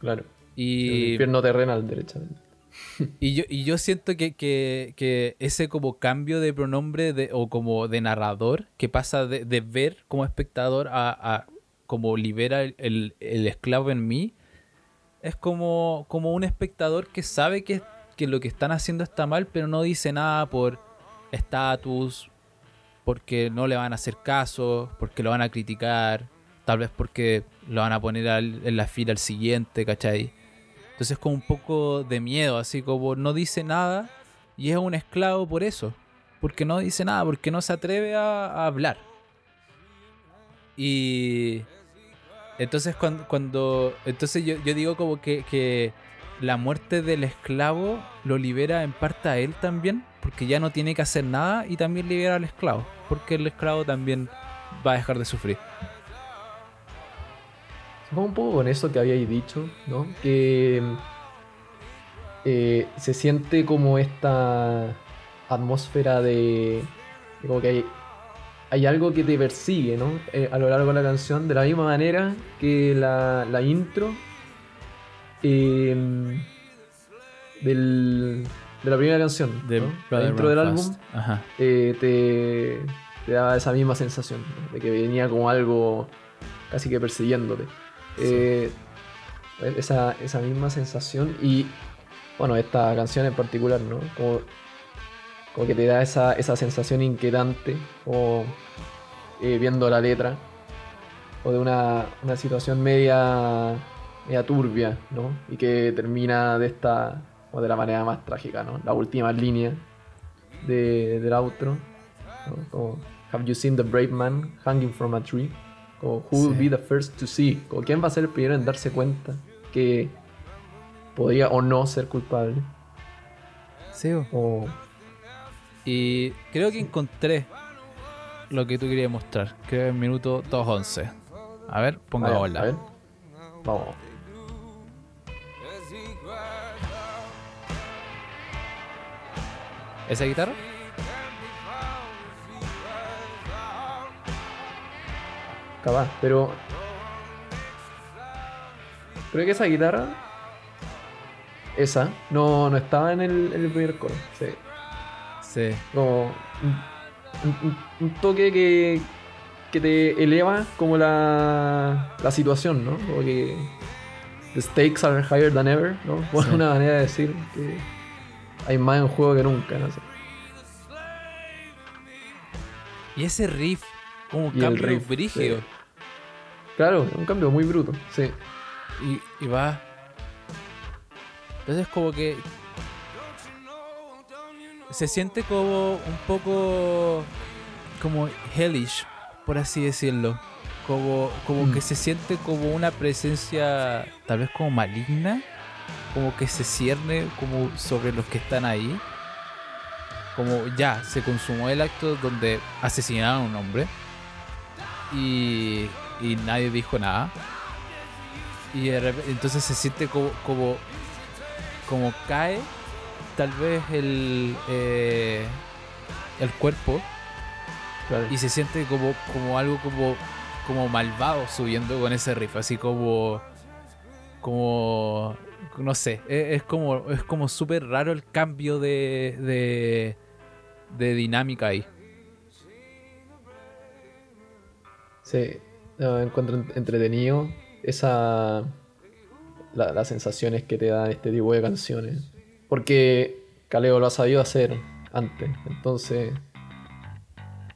Claro. El Y, infierno terrenal, derechamente. *laughs* y yo, y yo siento que, que- que ese como cambio de pronombre de, o como de narrador, que pasa de, de ver como espectador a, a como libera el, el- esclavo en mí, es como, como un espectador que sabe que, que lo que están haciendo está mal, pero no dice nada por estatus, porque no le van a hacer caso, porque lo van a criticar, tal vez porque lo van a poner en la fila al siguiente, ¿cachai? Entonces es como un poco de miedo, así como no dice nada y es un esclavo por eso. Porque no dice nada, porque no se atreve a hablar. Y entonces cuando, cuando entonces yo, yo digo como que, que la muerte del esclavo lo libera en parte a él también, porque ya no tiene que hacer nada y también libera al esclavo, porque el esclavo también va a dejar de sufrir. Va un poco con eso que habíais dicho, ¿no? Que eh, se siente como esta atmósfera de, de como que hay, hay algo que te persigue, ¿no? Eh, a lo largo de la canción, de la misma manera que la, la intro eh, del- de la primera canción, De ¿no? la intro del álbum. Ajá. eh, te, te daba esa misma sensación, ¿no? de que venía como algo casi que persiguiéndote. Eh, esa, esa misma sensación y, bueno, esta canción en particular, ¿no? Como, como que te da esa, esa sensación inquietante, como eh, viendo la letra, o de una, una situación media, media turbia, ¿no? Y que termina de esta, o de la manera más trágica, ¿no? La última línea de, del outro, ¿no? Como, Have you seen the brave man hanging from a tree? Como, Who will Sí. be the first to see? Como, ¿quién va a ser el primero en darse cuenta que podría o no ser culpable? Sí. O, Y creo que encontré lo que tú querías mostrar. Creo que en minuto 2.11. A ver, a ver, pongámosla. a ver. Vamos. ¿Esa guitarra? Capaz, pero. Creo que esa guitarra. Esa, no, no estaba en el, en el primer coro. Sí. Sí. Como. Un, un- un toque que. que te eleva como la. la situación, ¿no? Como que. The stakes are higher than ever, ¿no? *laughs* Por Sí. una manera de decir que. Hay más en juego que nunca, no sé. Y ese riff, como un Y cambio riff, brígido. sí. Claro, un cambio muy bruto, sí. Y, y va. Entonces, como que. Se siente como un poco. como hellish, por así decirlo. como, como Mm. que se siente como una presencia tal vez como maligna, como que se cierne como sobre los que están ahí. Como ya se consumó el acto donde asesinaron a un hombre y, y nadie dijo nada. Y de repe- entonces se siente como, como, como cae tal vez el, eh, el cuerpo Claro. y se siente como, como algo como, como malvado subiendo con ese riff, así como como no sé, e- es, como es como súper raro el cambio de, de de dinámica ahí. Sí, no, encuentro en- entretenido esa la- las sensaciones que te dan este tipo de canciones. Porque Caleo lo ha sabido hacer antes. Entonces.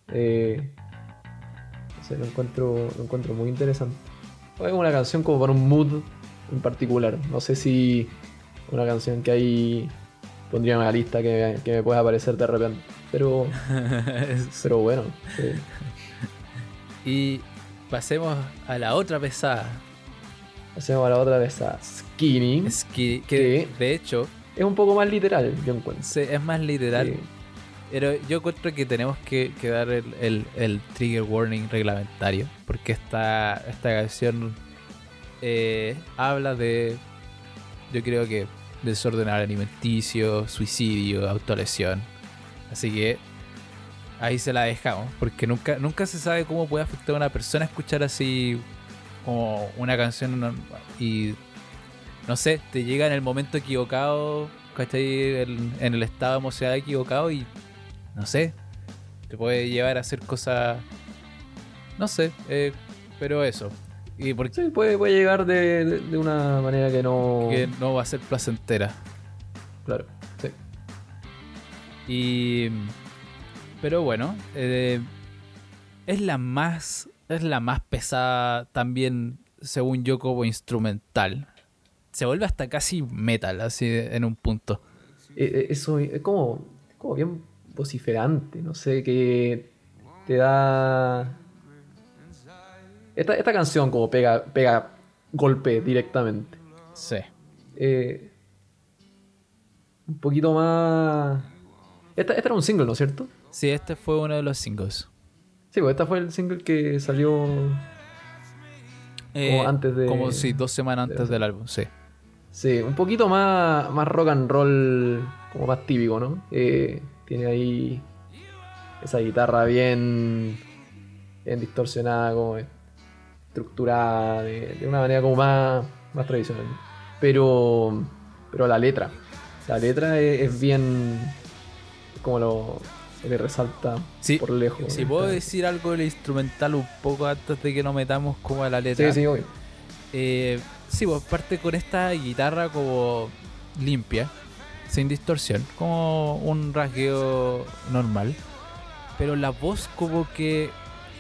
Eh, no sé, lo encuentro, lo encuentro muy interesante. Es una canción como para un mood en particular. No sé si una canción que ahí pondría en una lista que, que me pueda aparecer de repente. Pero, *laughs* pero bueno. sí. y pasemos a la otra pesada, Hacemos a la otra vez a Skinny. es que, de hecho Es un poco más literal, yo encuentro. se- es más literal. Sí. Pero yo encuentro que tenemos que, que dar el, el- el trigger warning reglamentario. Porque esta, esta canción eh, habla de, yo creo que, desorden alimenticio, suicidio, autolesión. Así que ahí se la dejamos. Porque nunca, nunca se sabe cómo puede afectar a una persona escuchar así como una canción y no sé, te llega en el momento equivocado, ¿cachai? En, en el estado emocional equivocado y no sé, te puede llevar a hacer cosas, no sé, eh, pero eso. Y porque Sí, puede, puede llegar de, de- de una manera que no. no va a ser placentera. Claro, sí. Y. Pero bueno, eh, es la más. Es la más pesada también, según yo, como instrumental. Se vuelve hasta casi metal, así en un punto. Eh, eh, Eso es como, como bien vociferante, no sé, que te da. Esta, esta canción como pega, pega golpe directamente. Sí. Eh, un poquito más. Esta, esta era un single, ¿no es cierto? Sí, este fue uno de los singles. Sí, pues esta fue el single que salió. Eh, antes de- Como si dos semanas de- antes del álbum, sí. Sí, un poquito más, más rock and roll, como más típico, ¿no? Eh, tiene ahí esa guitarra bien, bien distorsionada, como estructurada, de, de una manera como más, más tradicional. Pero, pero la letra, la letra es, es bien, como lo le resalta Sí, por lejos. Si puedo decir algo del instrumental un poco antes de que nos metamos como a la letra. Sí, sí, obvio. Eh, sí, pues parte con esta guitarra como limpia, sin distorsión, como un rasgueo normal. Pero la voz como que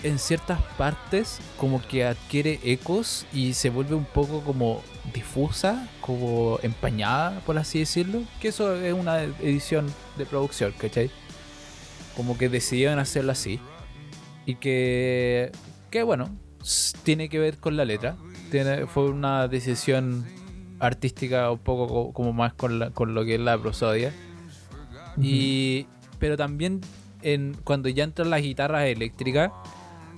en ciertas partes como que adquiere ecos y se vuelve un poco como difusa, como empañada, por así decirlo. Que eso es una edición de producción, ¿cachai? Como que decidieron hacerlo así. Y que, que bueno, tiene que ver con la letra. Tiene, fue una decisión artística un poco co- como más con, la- con lo que es la prosodia. Y, pero también en, cuando ya entran las guitarras eléctricas,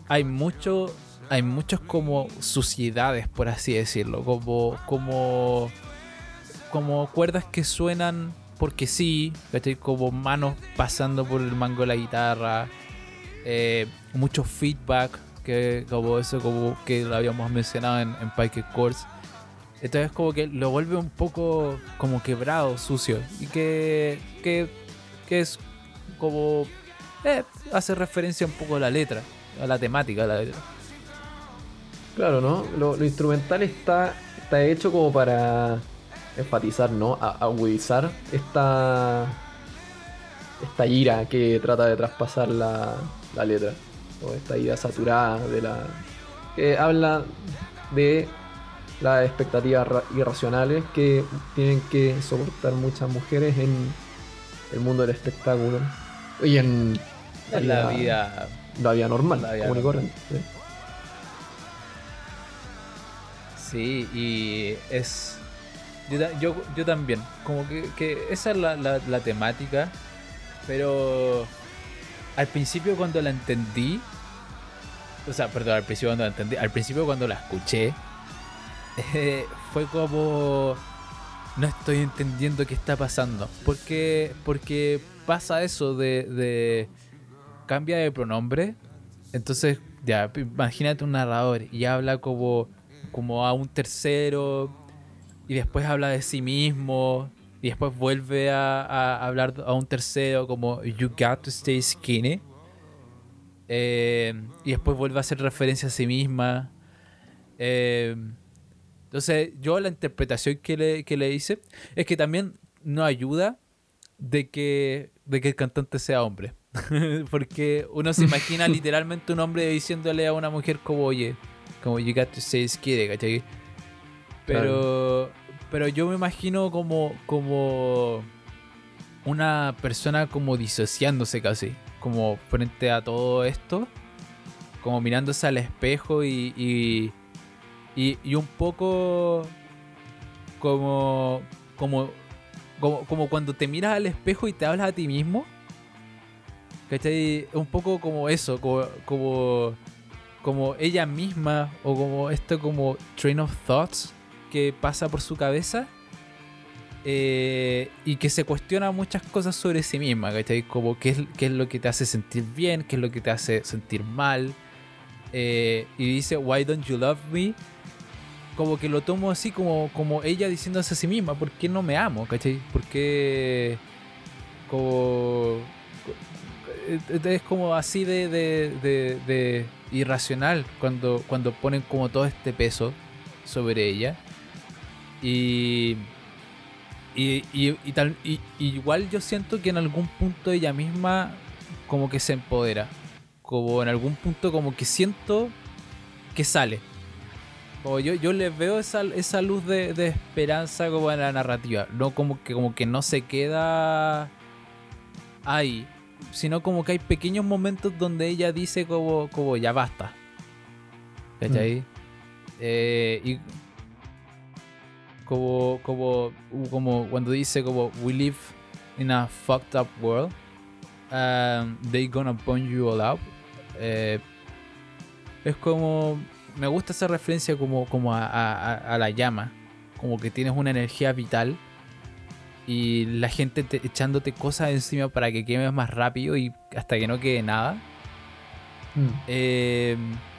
hay mucho hay muchos como suciedades, por así decirlo, como como como cuerdas que suenan porque sí, como manos pasando por el mango de la guitarra, eh, mucho feedback, que como eso como que lo habíamos mencionado en, en Pike Chords. Entonces como que lo vuelve un poco como quebrado, sucio. Y que, que, que es como... eh, hace referencia un poco a la letra, a la temática de la letra. Claro, ¿no? Lo, lo instrumental está, está hecho como para enfatizar, ¿no? A- agudizar esta, esta ira que trata de traspasar la, la letra. O esta ira saturada de la. que habla de las expectativas ra- irracionales que tienen que soportar muchas mujeres en el mundo del espectáculo. Y en En la vida... la vida normal, La vida común y corriente. sí. Y es. Yo, yo, yo también. Como que, que esa es la, la- la temática. Pero. Al principio, cuando la entendí. O sea, perdón, al principio cuando la entendí. Al principio, cuando la escuché. *laughs* fue como. No estoy entendiendo qué está pasando. Porque, porque pasa eso de, de. Cambia de pronombre. Entonces, ya, imagínate un narrador y habla como, como a un tercero y después habla de sí mismo y después vuelve a, a hablar a un tercero como You got to stay skinny. Eh, y después vuelve a hacer referencia a sí misma. Eh, entonces, yo la interpretación que le, que le hice es que también no ayuda de que, de que el cantante sea hombre. *laughs* Porque uno se imagina *laughs* literalmente un hombre diciéndole a una mujer como, oye, como you got to say skinny, ¿cachai? Pero, pero yo me imagino como, como una persona como disociándose casi, como frente a todo esto, como mirándose al espejo y, y, y, un poco como, como, como, como cuando te miras al espejo y te hablas a ti mismo. ¿Cachai? Un poco como eso, como, como ella misma o como esto como train of thoughts que pasa por su cabeza eh, y que se cuestiona muchas cosas sobre sí misma, ¿cachai? Como qué es, qué es lo que te hace sentir bien, qué es lo que te hace sentir mal. Eh, y dice, Why don't you love me? Como que lo tomo así como, como ella diciéndose a sí misma, ¿por qué no me amo? ¿Cachai? ¿Por qué como es como así de, de, de- de irracional cuando, cuando ponen como todo este peso sobre ella. Y, y, y, y tal, y, y igual yo siento que en algún punto ella misma como que se empodera. Como en algún punto como que siento que sale. Como yo, yo le veo esa, esa luz de, de esperanza como en la narrativa. No como que, como que no se queda ahí. Sino como que hay pequeños momentos donde ella dice como, como ya basta. ¿Cachai? Eh, y como, como, como cuando dice como we live in a fucked up world. Um, they gonna burn you all out. Eh, es como. Me gusta esa referencia como, como a, a- a- a la llama. Como que tienes una energía vital. Y la gente te- echándote cosas encima para que quemes más rápido y hasta que no quede nada. Mm. Eh,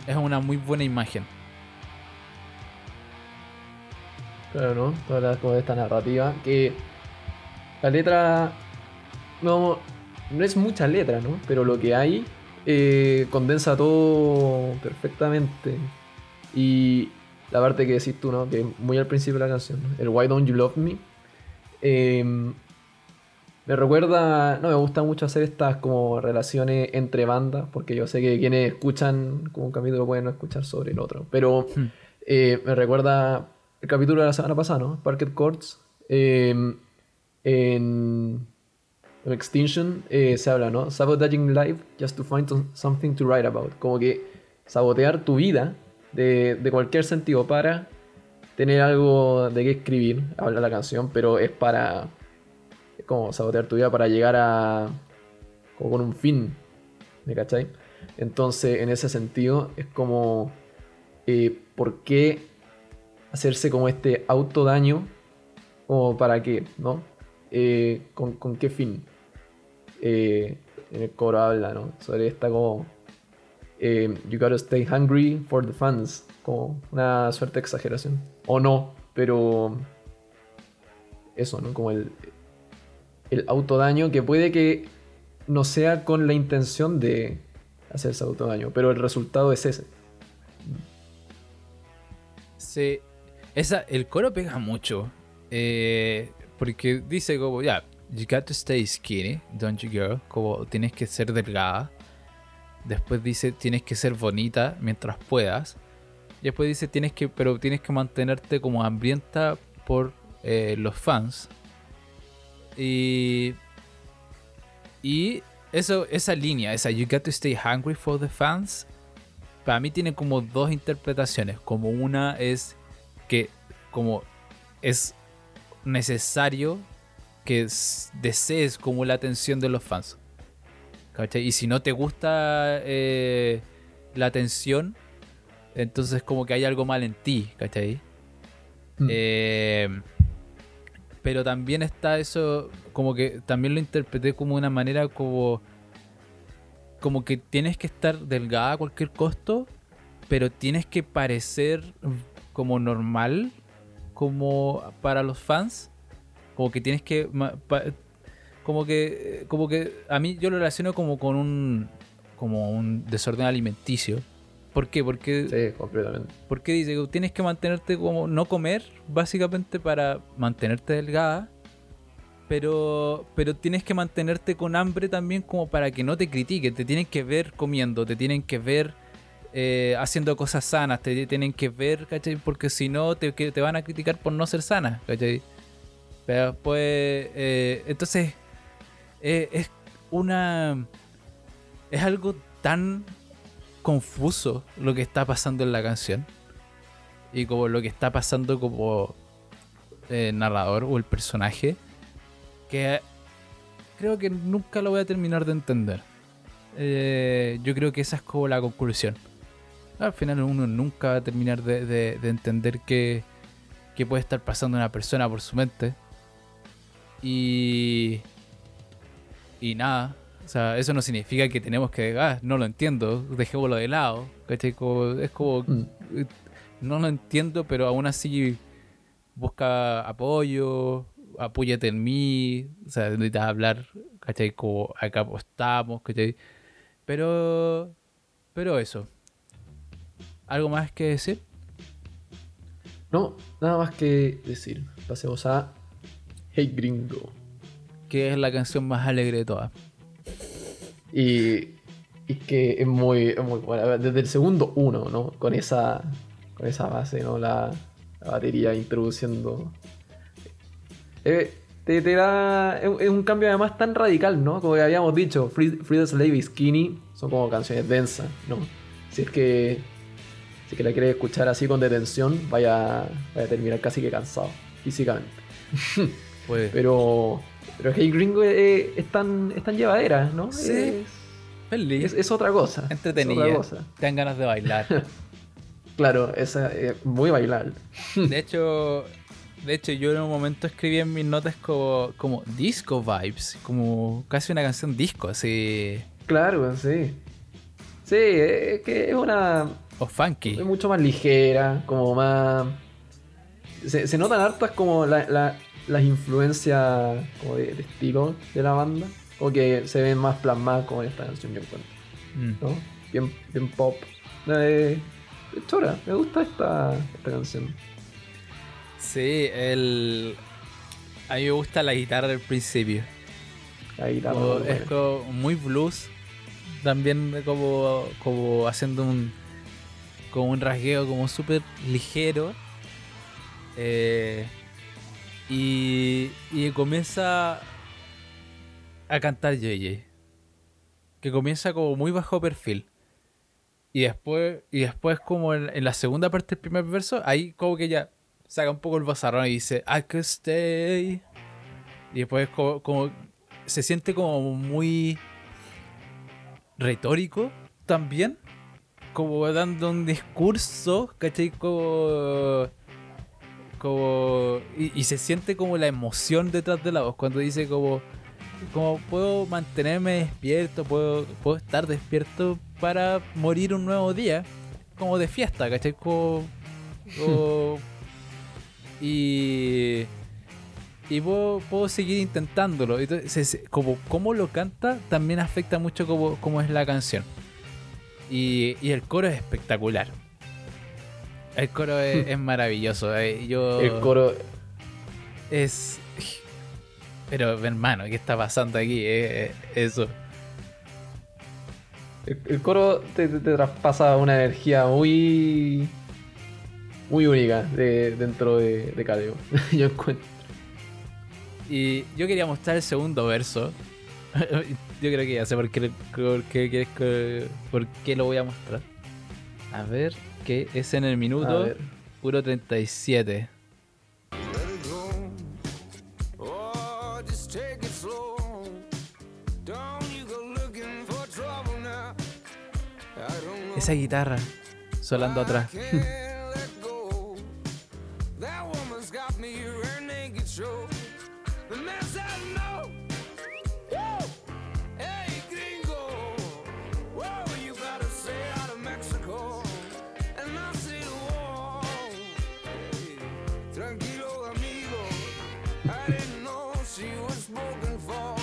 es una muy buena imagen. Claro, ¿no? Tú hablas como de esta narrativa que la letra no, no es mucha letra, ¿no? Pero lo que hay eh, condensa todo perfectamente. Y la parte que decís tú, ¿no? Que muy al principio de la canción, ¿no? el Why Don't You Love Me. eh, me recuerda, no me gusta mucho hacer estas como relaciones entre bandas, porque yo sé que quienes escuchan como un capítulo pueden no escuchar sobre el otro, pero Hmm. eh, me recuerda el capítulo de la semana pasada, ¿no? Parket Courts. eh, en, en Extinction eh, se habla, ¿no? Sabotaging life just to find some- something to write about. Como que sabotear tu vida de, de cualquier sentido para tener algo de qué escribir. Habla la canción, pero es para. Es como sabotear tu vida para llegar a. como con un fin. ¿Me cachai? Entonces, en ese sentido, es como. eh, ¿Por qué hacerse como este autodaño? ¿Como para qué? ¿No? Eh, ¿con, con qué fin? Eh, en el coro habla, ¿no? Sobre esta como. eh, you gotta stay hungry for the fans. Como una suerte de exageración. O no, pero. Eso, ¿no? Como el. El autodaño que puede que no sea con la intención de hacerse autodaño, pero el resultado es ese. Sí. Esa, el coro pega mucho. eh, porque dice como, ya, you got to stay skinny, don't you girl? Como tienes que ser delgada. Después dice, tienes que ser bonita mientras puedas. Y después dice, tienes que, pero tienes que mantenerte como hambrienta por eh, los fans. Y. Y eso, esa línea, esa You got to stay hungry for the fans, para mí tiene como dos interpretaciones. Como una es que como es necesario que desees como la atención de los fans. ¿Cachai? Y si no te gusta eh, la atención, entonces como que hay algo mal en ti, ¿cachai? Mm. Eh, pero también está eso, como que también lo interpreté como una manera como, como que tienes que estar delgada a cualquier costo, pero tienes que parecer como normal, como para los fans, como que tienes que, como que, como que a mí yo lo relaciono como con un, como un desorden alimenticio. ¿Por qué? Porque Sí, completamente. porque dice que tienes que mantenerte como no comer, básicamente para mantenerte delgada. Pero, pero tienes que mantenerte con hambre también como para que no te critiquen. Te tienen que ver comiendo, te tienen que ver eh, haciendo cosas sanas, te tienen que ver, ¿cachai? Porque si no, te, van a criticar por no ser sana, ¿cachai? Pero pues, eh, entonces, eh, es una... Es algo tan confuso lo que está pasando en la canción. Y como lo que está pasando como narrador o el personaje. Que creo que nunca lo voy a terminar de entender. Yo creo que esa es como la conclusión. Al final uno nunca va a terminar de, de- de entender qué, qué puede estar pasando una persona por su mente. Y... Y nada. O sea, eso no significa que tenemos que... Ah, no lo entiendo. Dejémoslo de lado. ¿cachai? Como- es como... Mm. No lo entiendo, pero aún así busca apoyo, apóyate en mí, o sea, necesitas hablar, ¿cachai? Como acá estamos, ¿cachai? Pero, pero eso. ¿Algo más que decir? No, nada más que decir. Pasemos a Hey Gringo. Que es la canción más alegre de todas. Y, y que es muy, es muy buena. Desde el segundo uno, ¿no? Con esa, con esa base, ¿no? La, la batería introduciendo. Eh, te, te da. Es, es un cambio además tan radical, ¿no? Como habíamos dicho, Free, Free the Slave y Skinny son como canciones densas, ¿no? Si es que. Si es que la quieres escuchar así con detención, vaya, vaya a terminar casi que cansado, físicamente. *laughs* Pues, Pero. Pero Hey Gringo es, es tan, es tan llevadera, ¿no? Sí. Es- feliz, es, es otra cosa. entretenida, Es otra cosa. te dan ganas de bailar. *laughs* Claro, es eh, muy bailable. *laughs* De hecho, de hecho yo en un momento escribí en mis notas como, como disco vibes, como casi una canción disco, así, Claro, sí. Sí, es que es una. O funky. Es mucho más ligera, como más. Se, se notan hartas como la- la- las influencias como de, de estilo de la banda. O que se ven más plasmadas como en esta canción, yo encuentro. Mm. ¿no? Bien, bien pop. Eh, chora, me gusta esta, esta canción. Sí, el... A mí me gusta la guitarra al principio. La guitarra. Como- es como muy blues. También como, como haciendo un como un rasgueo como súper ligero. Eh, y, y comienza a cantar JJ. Que comienza como muy bajo perfil. Y después, y después como en, en la segunda parte del primer verso, ahí como que ya saca un poco el bazarrón y dice, I could stay. Y después como, como se siente como muy retórico también. Como dando un discurso, ¿cachai? Como... Como... Y, y se siente como la emoción detrás de la voz cuando dice como... Como puedo mantenerme despierto, puedo, puedo estar despierto para morir un nuevo día. Como de fiesta, ¿cachai? Como... como- *laughs* y y puedo, puedo seguir intentándolo. Entonces, como, como lo canta también afecta mucho cómo, cómo es la canción. Y, y el coro es espectacular. El coro es, *laughs* es maravilloso. eh, Yo, El coro. es... Pero hermano, ¿qué está pasando aquí? Eh, eh, eso. El, el coro te, te- te traspasa una energía muy. Muy única de, dentro de, de. *laughs* Yo encuentro. Y yo quería mostrar el segundo verso. *laughs* yo creo que ya sé por qué, por qué por lo voy a mostrar. A ver, que es en el minuto puro 37. let it go. Oh, was spoken for.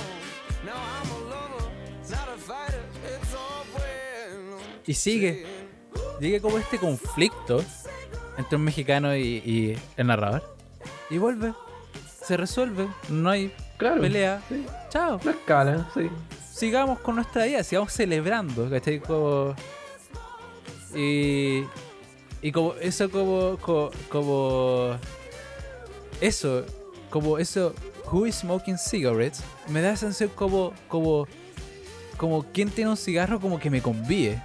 Now I'm a lover, not a fighter. It's all bueno. Y sigue. Sigue como este conflicto entre un mexicano y, y el narrador. Y vuelve. Se resuelve. No hay Claro. pelea. Sí. Chao. Una escala, sí. sigamos con nuestra vida, sigamos celebrando, ¿cachai? Como... Y, y como eso como, como, como eso, como eso, who is smoking cigarettes, me da la sensación como, como, como quien tiene un cigarro como que me convíe.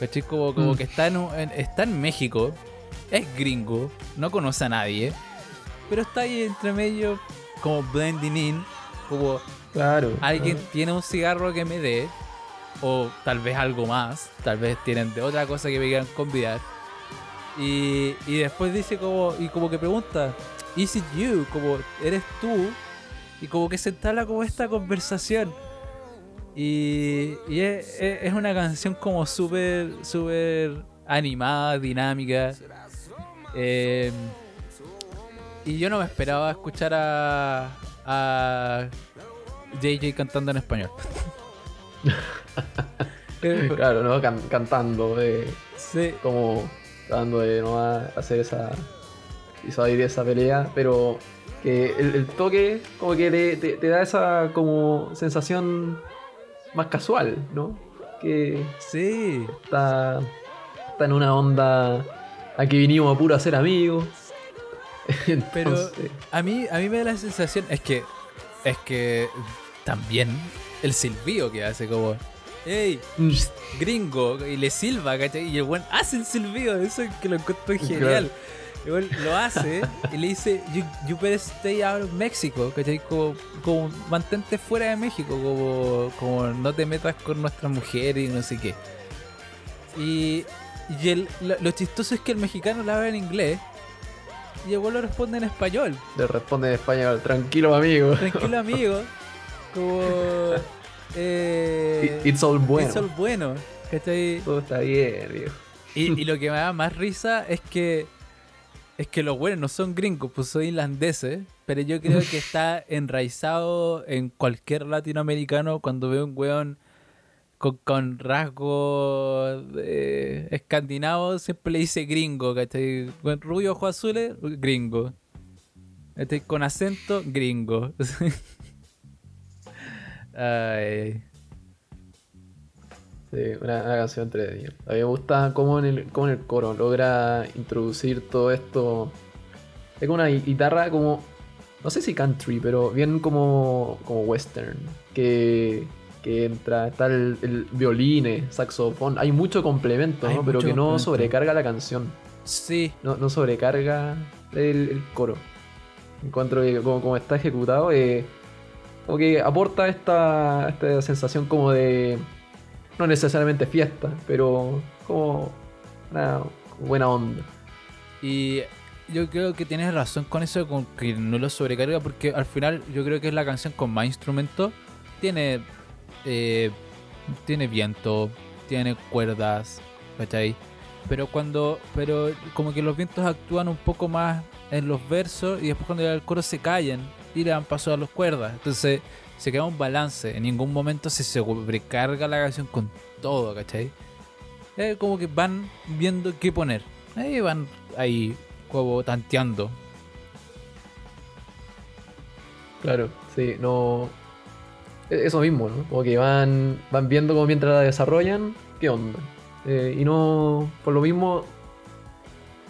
¿Cachai? Como, como Mm. que está en, un- en- está en México, es gringo, no conoce a nadie, pero está ahí entre medio como blending in, como Claro. alguien claro. tiene un cigarro que me dé, o tal vez algo más, tal vez tienen de otra cosa que me quieran convidar. Y, y después dice como, y como que pregunta, ¿Is it you? Como, ¿eres tú? Y como que se entabla como esta conversación. Y, y es, una canción como súper, súper animada, dinámica. Eh, y yo no me esperaba escuchar a, a JJ cantando en español. *laughs* Claro, ¿no? Can- cantando, eh, sí, como tratando de no hacer esa. Disuadir esa pelea, pero que el, el toque como que te, te- te da esa como sensación más casual, ¿no? Que sí. está, está en una onda. Aquí vinimos a puro a ser amigos. *laughs* Pero a mí, a mí me da la sensación, es que, es que también el silbido que hace como, hey, gringo, y le silba, ¿cachai? Y el buen hace el silbido, eso es que lo encuentro genial. Igual lo hace y le dice, you, you better stay out of Mexico, ¿cachai? Como, como mantente fuera de México, como, como no te metas con nuestra mujer y no sé qué. Y, y el, lo, lo chistoso es que el mexicano la habla en inglés y el lo responde en español. le responde en español, tranquilo amigo. Tranquilo amigo, como... *laughs* Eh, It's all bueno. It's all bueno, ¿cachai? Todo está bien, viejo. Y, y *laughs* lo que me da más risa es que es que los buenos no son gringos, pues son irlandeses, pero yo creo que *laughs* está enraizado en cualquier latinoamericano cuando ve un weón con, con rasgos eh, escandinavos, siempre le dice gringo, ¿cachai? Con rubio ojos azules, gringo. ¿Cachai? Con acento, gringo. *laughs* Ay, Sí, una, una canción entretenida. A mí me gusta cómo en, el, cómo en el coro logra introducir todo esto. Es como una gui- guitarra como. No sé si country, pero bien como, como western. Que, que entra. Está el, el violín, saxofón. Hay mucho complemento, Hay ¿no? Pero que no sobrecarga la canción. sí, No, no sobrecarga el, el coro. Encuentro que como, como está ejecutado, eh, como que aporta esta, esta sensación como de. No necesariamente fiesta, pero como una buena onda. Y yo creo que tienes razón con eso, con que no lo sobrecarga, porque al final yo creo que es la canción con más instrumentos. Tiene, eh, tiene viento, tiene cuerdas, ¿cachai? Pero cuando, pero como que los vientos actúan un poco más en los versos y después cuando llega el coro se callan y le dan paso a las cuerdas. Entonces se queda un balance. En ningún momento se sobrecarga la canción con todo, ¿cachai? Es como que van viendo qué poner. Ahí van ahí como tanteando. Claro, sí, no. e- Eso mismo, ¿no? Como que van, van viendo como mientras la desarrollan, qué onda. Eh, y no, por lo mismo,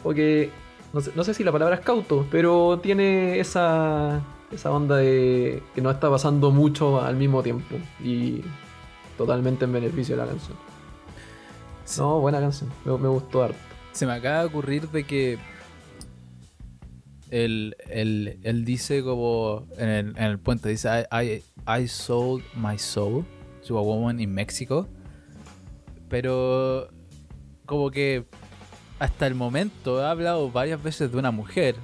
porque no sé, no sé si la palabra es cauto, pero tiene esa, esa onda de que no está pasando mucho al mismo tiempo y totalmente en beneficio de la canción. No, buena canción, me, me gustó harto. Se me acaba de ocurrir de que él, él, él dice como en el, en el puente, dice, I, I, I sold my soul to a woman in Mexico. Pero como que hasta el momento ha hablado varias veces de una mujer,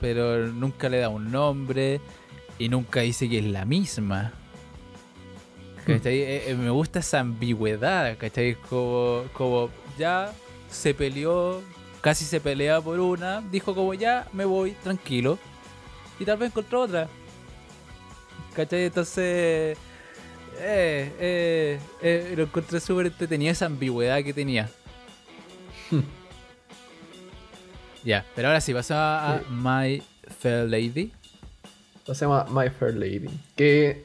pero nunca le da un nombre y nunca dice que es la misma. ¿Cachai? Eh, eh, me gusta esa ambigüedad, ¿cachai? Como, como ya se peleó, casi se pelea por una, dijo como ya me voy, tranquilo. Y tal vez encontró otra. ¿Cachai? Entonces... Eh, eh, eh, lo encontré súper entretenido esa ambigüedad que tenía. *laughs* ya, pero ahora sí, pasamos a, a Sí. My Fair Lady. Se llama My Fair Lady. Que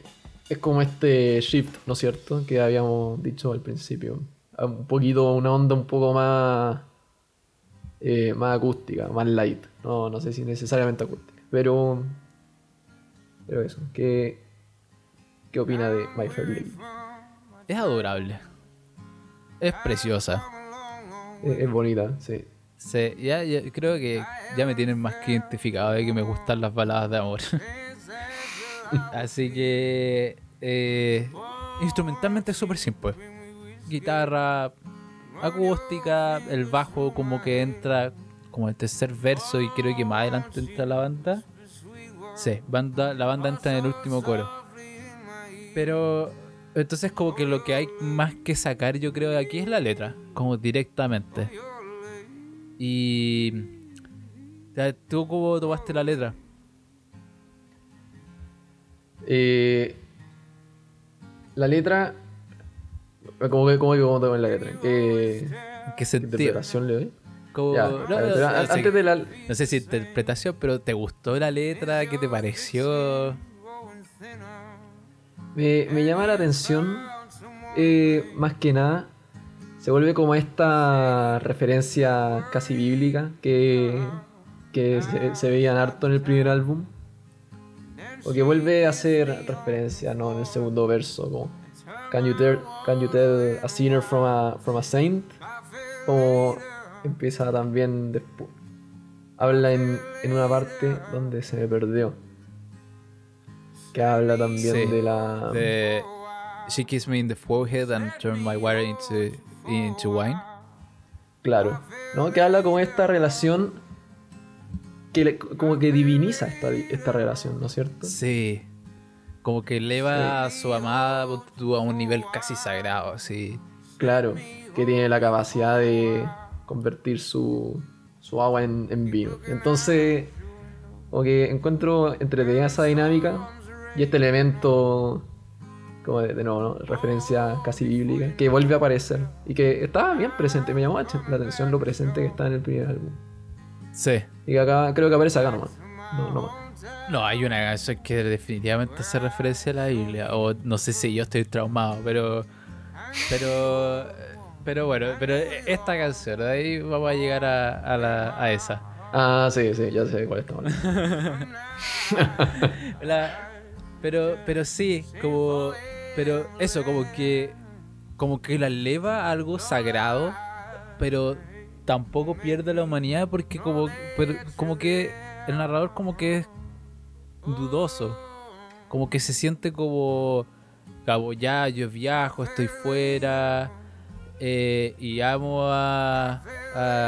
es como este shift, ¿no es cierto? Que habíamos dicho al principio. Un poquito, una onda un poco más. eh, más acústica, más light. No, no sé si necesariamente acústica. Pero. Pero eso. ¿Qué, qué opina de My Fair Lady? Es adorable. Es preciosa. Es, es bonita, sí. Sí, ya, ya- creo que ya me tienen más que identificado de que me gustan las baladas de amor. *laughs* Así que eh, instrumentalmente es súper simple. Guitarra acústica, el bajo como que entra como el tercer verso y creo que más adelante entra la banda. Sí, banda, la banda entra en el último coro. Pero entonces como que lo que hay más que sacar yo creo de aquí es la letra, como directamente. Y... ¿Tú cómo tomaste la letra? Eh, la letra. ¿Cómo que cómo cómo te la letra? ¿Qué, ¿En qué sentido? interpretación le doy? Ya, no, no, sé- antes de la. no sé si interpretación, pero ¿te gustó la letra? ¿Qué te pareció? Me, me llama la atención, eh, más que nada, se vuelve como esta referencia casi bíblica que, que se, se veían harto en el primer álbum. O que vuelve a hacer referencia ¿no? en el segundo verso, como Can you tell, can you tell a sinner from a, from a saint? Como empieza también después. Habla en, en una parte donde se me perdió. Que habla también Sí, de la. De She kissed me in the forehead and turned my water into, into wine. Claro, ¿no? Que habla como esta relación que le- como que diviniza esta, esta relación, ¿no es cierto? Sí. Como que eleva a su amada a un nivel casi sagrado, así. Claro, que tiene la capacidad de convertir su, su agua en, en vino. Entonces, como que encuentro entretenida esa dinámica y este elemento, como de, de nuevo, ¿no? referencia casi bíblica, que vuelve a aparecer y que estaba bien presente. Me llamó la atención lo presente que está en el primer álbum. Sí. Y que acá, creo que aparece acá nomás. No, no. No, hay una canción que definitivamente hace referencia a la Biblia. O no sé si yo estoy traumado, pero. Pero. Pero bueno, pero esta canción, de ahí vamos a llegar a, a, la, a esa. Ah, sí, sí, ya sé cuál está hablando. *laughs* La- pero, pero sí, como. Pero eso, como que. Como que la eleva a algo sagrado, pero tampoco pierde la humanidad porque como, pero como que el narrador como que es dudoso. Como que se siente como, como ya yo viajo, estoy fuera eh, y amo a,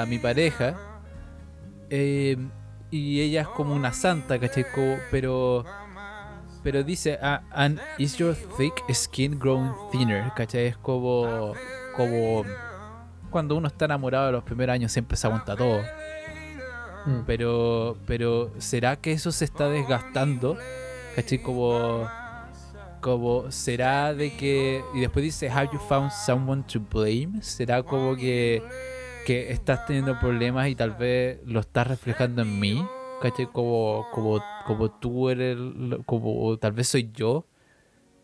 a mi pareja. eh, y ella es como una santa, ¿cachai? Como- pero, pero dice, "Ah, and is your thick skin growing thinner? ¿Cachai? Es como, como cuando uno está enamorado de los primeros años siempre se aguanta todo. Mm. Pero, pero ¿será que eso se está desgastando? ¿Cachai? Como, como, ¿será de que... Y después dice, ¿Have you found someone to blame? ¿Será como que, que estás teniendo problemas y tal vez lo estás reflejando en mí? ¿Cachai? Como, como, como tú eres, como tal vez soy yo.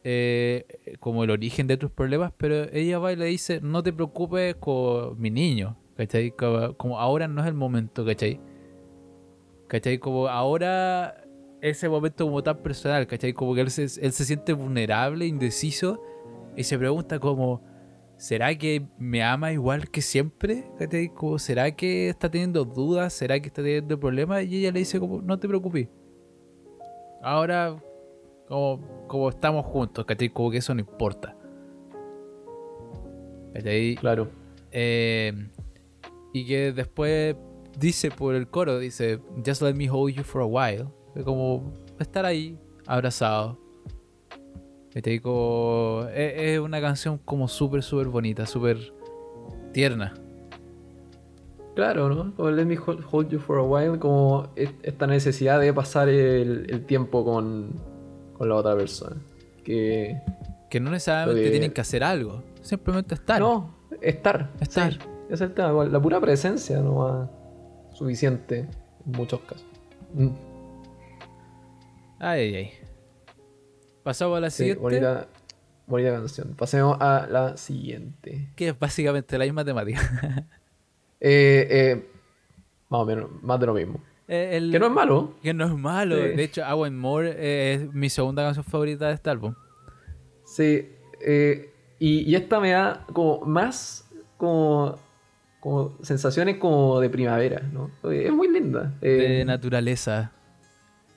eh, como el origen de tus problemas, pero ella va y le dice, no te preocupes con mi niño, ¿cachai? Como, como ahora no es el momento, ¿cachai? ¿Cachai? Como ahora ese momento como tan personal, ¿cachai? Como que él se, él se siente vulnerable, indeciso, y se pregunta como, ¿será que me ama igual que siempre? Como, ¿Será que está teniendo dudas? ¿Será que está teniendo problemas? Y ella le dice como, no te preocupes. Ahora, como, como estamos juntos, ¿cachai? Como que eso no importa. ¿Cachai? Claro. Eh, y que después dice por el coro, dice, just let me hold you for a while. Como estar ahí, abrazado. ¿Cachai? Como- es, es una canción como súper, súper bonita, súper tierna. Claro, ¿no? Como Let me hold hold you for a while, como es- esta necesidad de pasar el, el tiempo con, con la otra persona. Que. Que no necesariamente que- tienen que hacer algo, simplemente estar. No, estar. Estar. sí, es el tema. La pura presencia no es suficiente en muchos casos. Mm, Ay, ay, ay. Pasamos a la sí, siguiente, bonita, bonita canción. Pasemos a la siguiente. que es básicamente la misma temática. *laughs* Eh, eh, más o menos, más de lo mismo. Eh, el- Que no es malo. que no es malo. Sí. De hecho, I Want More eh, es mi segunda canción favorita de este álbum. Sí, y, y esta me da como más como, como sensaciones como de primavera, ¿no? Es muy linda. De naturaleza.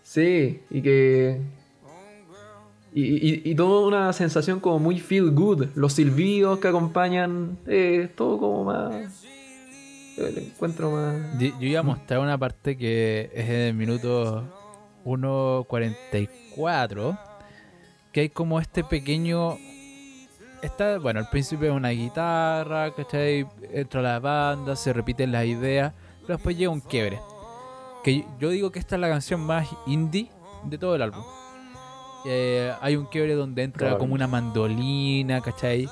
sí, y que... Y, y, y toda una sensación como muy feel good. Los silbidos que acompañan, eh, todo como más... eh, El encuentro más... Yo, iba a mostrar una parte que es en el minuto 1.44. Que hay como este pequeño. Está, bueno, al principio es una guitarra, ¿cachai? Entra la banda, se repiten las ideas. Pero después llega un quiebre. Que yo digo que esta es la canción más indie de todo el álbum. Eh, hay un quiebre donde entra como una mandolina, ¿cachai?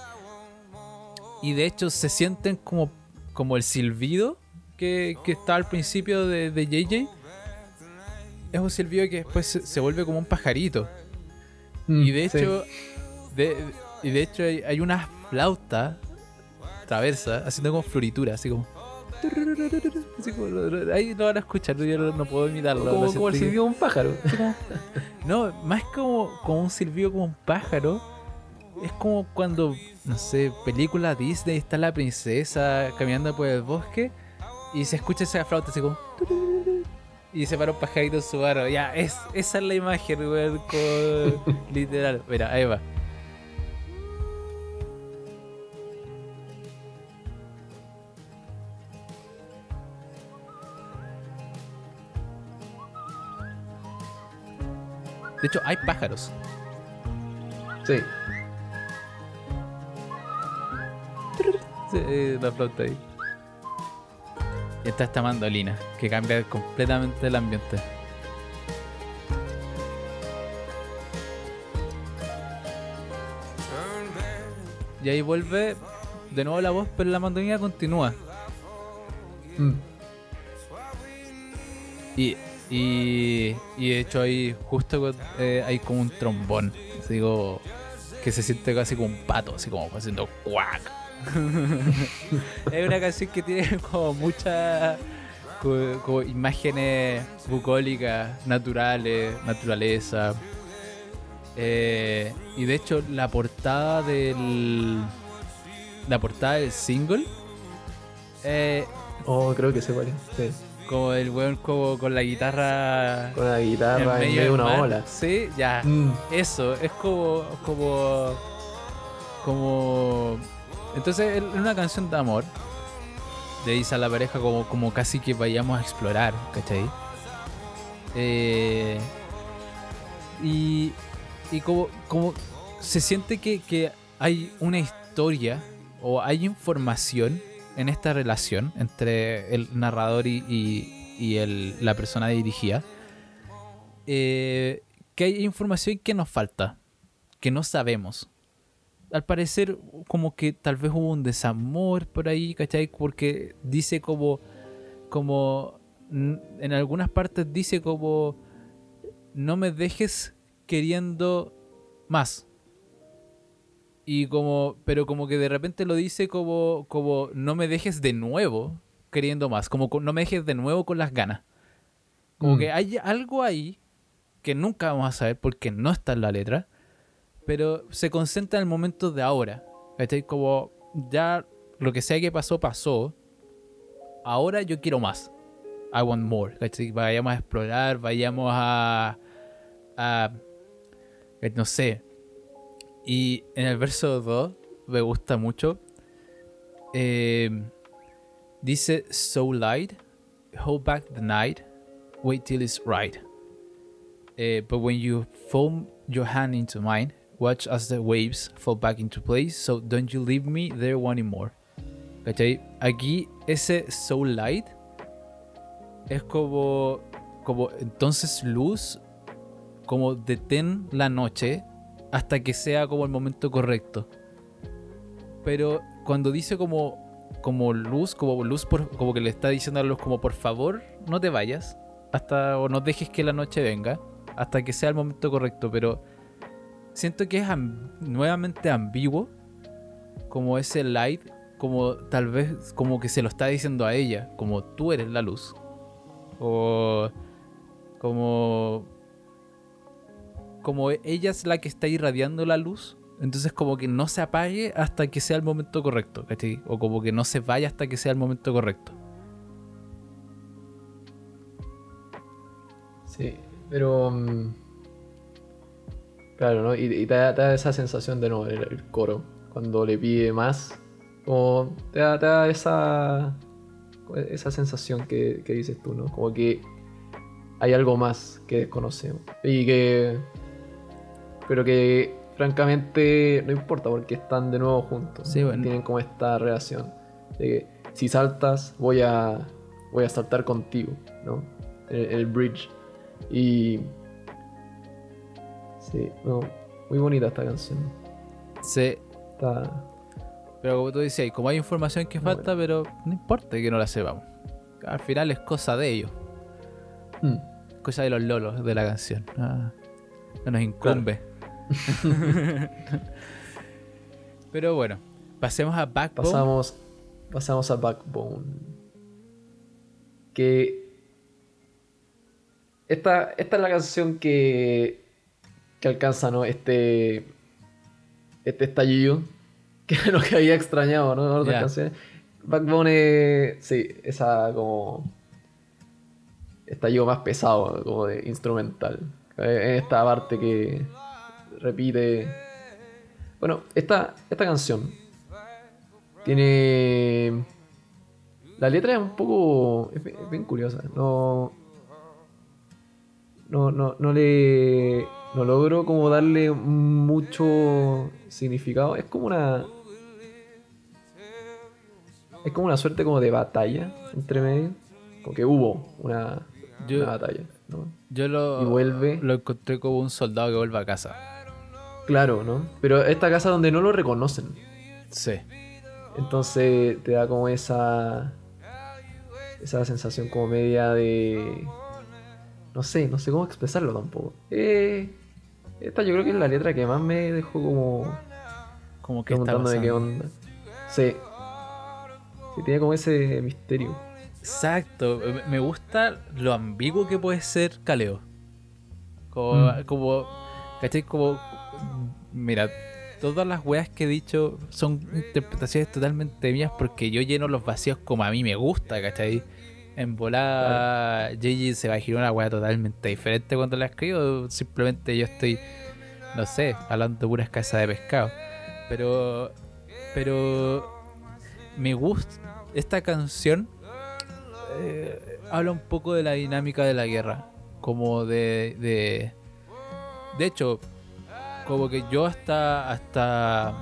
Y de hecho se sienten como, como el silbido que, que está al principio de, de JJ. Es un silbido que después se, se vuelve como un pajarito. Y de Mm, sí. hecho, de, y de hecho hay, hay una flauta traversa haciendo como floritura, así como. Así como- ahí lo van a escuchar, yo no, no puedo imitarlo. lo como, el silbido de un pájaro. *laughs* no, más como, como un silbido como un pájaro. Es como cuando, no sé, película Disney, está la princesa caminando por el bosque y se escucha esa flauta así como... Y se para un pajarito en su aro. Ya, es, esa es la imagen, como *laughs* literal. Mira, ahí va. De hecho, hay pájaros. Sí. Sí, la flauta ahí. Y está esta mandolina que cambia completamente el ambiente. Y ahí vuelve de nuevo la voz, pero la mandolina continúa. Mm. Y, y, y de hecho ahí justo eh, hay como un trombón. Así como que se siente casi como un pato, así como haciendo cuac. *laughs* es una canción que tiene como muchas como, como imágenes bucólicas, naturales, naturaleza. Eh, y de hecho la portada del la portada del single eh, Oh, creo que se parece. Sí. Como el weón como con la guitarra Con la guitarra en medio medio de una mar. ola. Sí, ya. Mm. Eso, es como. como. como. Entonces, es una canción de amor. Le dice a la pareja como, como casi que vayamos a explorar, ¿cachai? Eh, y. y como, como se siente que, que hay una historia o hay información en esta relación entre el narrador y, y- la persona dirigida eh, que hay información que nos falta, que no sabemos. Al parecer, como que tal vez hubo un desamor por ahí, ¿cachai? Porque dice como, como, en algunas partes dice como, no me dejes queriendo más. Y como, pero como que de repente lo dice como, como, no me dejes de nuevo queriendo más, como co- no me dejes de nuevo con las ganas. Como Mm. que hay algo ahí que nunca vamos a saber porque no está en la letra, pero se concentra en el momento de ahora. ¿Cachai? Como ya lo que sea que pasó, pasó. Ahora yo quiero más. I want more. ¿cachai? Vayamos a explorar, vayamos a. a no sé. Y en el verso 2 me gusta mucho. eh, dice: So light, hold back the night, wait till it's right. Eh, but when you fold your hand into mine, watch as the waves fall back into place. So don't you leave me there wanting more. ¿Cachai? Aquí ese so light es como, como entonces luz, como detén la noche hasta que sea como el momento correcto. Pero cuando dice como, como luz, como luz, como que le está diciendo a luz como por favor no te vayas hasta o no dejes que la noche venga hasta que sea el momento correcto. Pero siento que es am- nuevamente ambiguo como ese light como tal vez como que se lo está diciendo a ella, como tú eres la luz. O como como ella es la que está irradiando la luz, entonces como que no se apague hasta que sea el momento correcto, ¿cachai? O como que no se vaya hasta que sea el momento correcto. Sí, pero. mm, claro, ¿no? Y, te, da, esa sensación de nuevo, el, el coro. Cuando le pide más, como te da, te da esa. Esa sensación que, que dices tú, ¿no? Como que hay algo más que desconocemos. Y que. Pero que, francamente, no importa porque están de nuevo juntos. Sí, ¿no? bueno. Tienen como esta relación. De que si saltas, voy a. Voy a saltar contigo, ¿no? El, el bridge. Y. Sí, no, muy bonita esta canción. Sí, Está. pero como tú decías, como hay información que falta, pero no importa que no la sepamos. Al final es cosa de ellos, Mm, cosa de los lolos de la canción. Ah, no nos incumbe. *laughs* pero bueno, pasemos a Backbone. Pasamos, pasamos a Backbone. Que. Esta, esta es la canción que. que alcanza, ¿no? Este. Este estallido. *laughs* Que es lo que había extrañado, ¿no? Otras canciones. Backbone es. Sí, esa como. Estallido más pesado, como de instrumental. Eh, En esta parte que repite. Bueno, esta, esta canción tiene. La letra es un poco. Es bien, es bien curiosa. No. No, no, no le. No logro como darle mucho significado. Es como una. Es como una suerte como de batalla entre medio. Como que hubo una, Yo- una batalla. ¿no? Yo lo, Y vuelve. lo encontré como un soldado que vuelve a casa. Claro, ¿no? Pero esta casa donde no lo reconocen. Sí. Entonces te da como esa. Esa sensación como media de. No sé, no sé cómo expresarlo tampoco. Eh, esta yo creo que es la letra que más me dejó como. Como que está preguntándome qué onda. Sí. Sí, tiene como ese misterio. Exacto. Me- gusta lo ambiguo que puede ser Kaleo. Como, Mm. como ¿cachai? Como, mira, todas las weas que he dicho son interpretaciones totalmente mías porque yo lleno los vacíos como a mí me gusta, ¿cachai? En volada, JJ se va a girar una wea totalmente diferente cuando la escribo. Simplemente yo estoy, no sé, hablando de pura escasa de pescado. Pero, pero me gusta esta canción. eh, habla un poco de la dinámica de la guerra. Como de. De, de hecho, como que yo hasta. hasta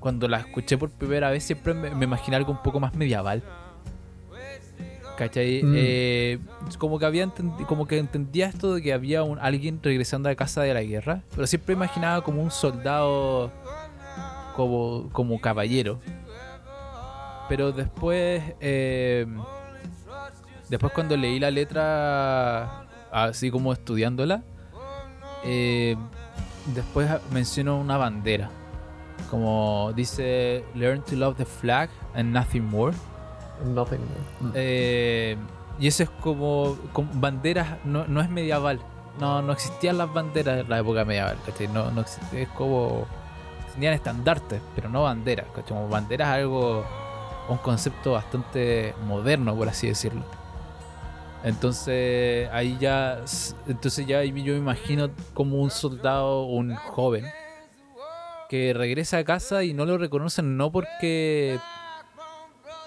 cuando la escuché por primera vez siempre me, me imaginé algo un poco más medieval. ¿Cachai? Mm. Eh, como que había como que entendía esto de que había un, alguien regresando a casa de la guerra, pero siempre imaginaba como un soldado como, como caballero. Pero después, eh, después cuando leí la letra, así como estudiándola, eh, después menciona una bandera. Como dice, learn to love the flag and nothing more. Nothing. more. Mm. Eh, y eso es como, como banderas, no, no es medieval. No, no existían las banderas en la época medieval, ¿cachai? No, no existe- es como tenían estandartes, pero no banderas. ¿cachai? Como banderas es algo, un concepto bastante moderno, por así decirlo. Entonces ahí ya, entonces ya yo me imagino como un soldado, un joven, que regresa a casa y no lo reconocen no porque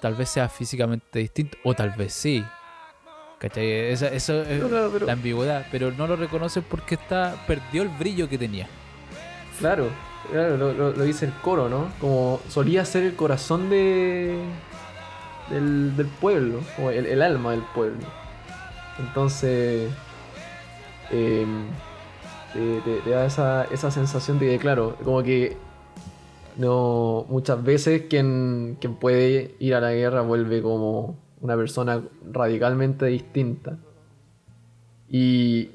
tal vez sea físicamente distinto, o tal vez sí. ¿Cachai? Esa- eso es No, claro, pero- la ambigüedad, pero no lo reconocen porque está perdió el brillo que tenía. Claro, claro, lo, lo- lo dice el coro, ¿no? Como solía ser el corazón de del, del pueblo, el, el alma del pueblo. Entonces, eh, te, da esa, esa sensación de que, claro, como que no muchas veces quien, quien puede ir a la guerra vuelve como una persona radicalmente distinta. Y,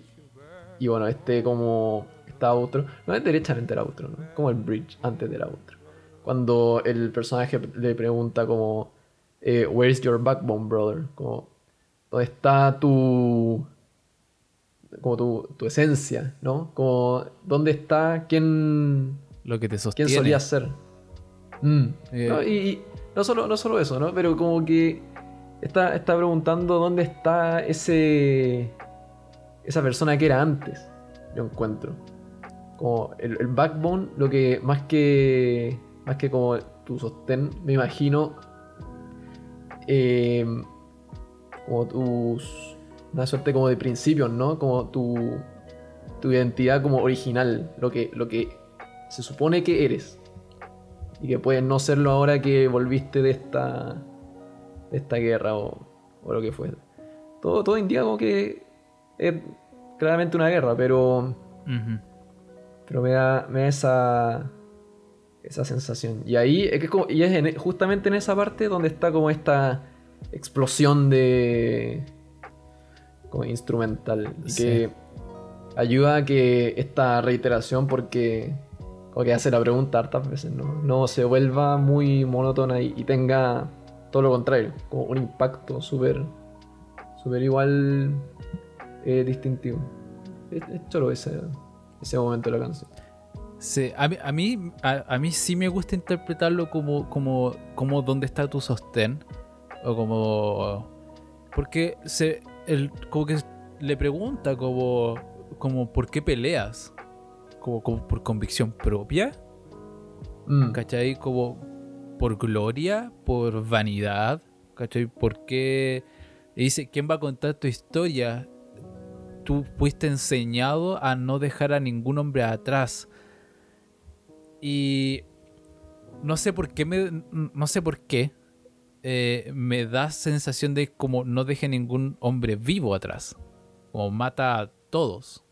y bueno, este como está outro, no es derechamente el outro, ¿no? como el bridge antes del outro. Cuando el personaje le pregunta como, eh, Where's your backbone, brother? Como, ¿dónde está tu, como tu, tu esencia, ¿no? Como, ¿dónde está quién, Lo que te quién sostiene. solía ser? Mm. Eh. No, y, y no, solo, no solo eso, ¿no? Pero como que está, está preguntando dónde está ese esa persona que era antes, yo encuentro. Como el, el backbone, lo que más que más que como tu sostén, me imagino eh, como tus una suerte como de principios, ¿no? Como tu tu identidad como original, lo que lo que se supone que eres y que puedes no serlo ahora que volviste de esta de esta guerra o, o lo que fue. Todo, todo indica como que es claramente una guerra, pero pero me da, me da esa esa sensación. Y ahí es que es como- y es en- justamente en esa parte donde está como esta explosión de como instrumental Sí. que ayuda a que esta reiteración porque como que hace la pregunta hartas veces, ¿no? No se vuelva muy monótona y, y tenga todo lo contrario, como un impacto súper súper igual eh, distintivo. Es, es choro ese, ese momento de la canción. Sí, a mí, a mí, a, a mí sí me gusta interpretarlo como, como, como dónde está tu sostén. O como. Porque se, el, como que le pregunta como, como ¿por qué peleas? Como, como por convicción propia. Mm. ¿Cachai? Como por gloria, por vanidad. ¿Cachai? ¿Por qué? Y dice, ¿quién va a contar tu historia? Tú fuiste enseñado a no dejar a ningún hombre atrás. Y no sé por qué me, no sé por qué eh, me da sensación de como no deje ningún hombre vivo atrás. Como mata a todos.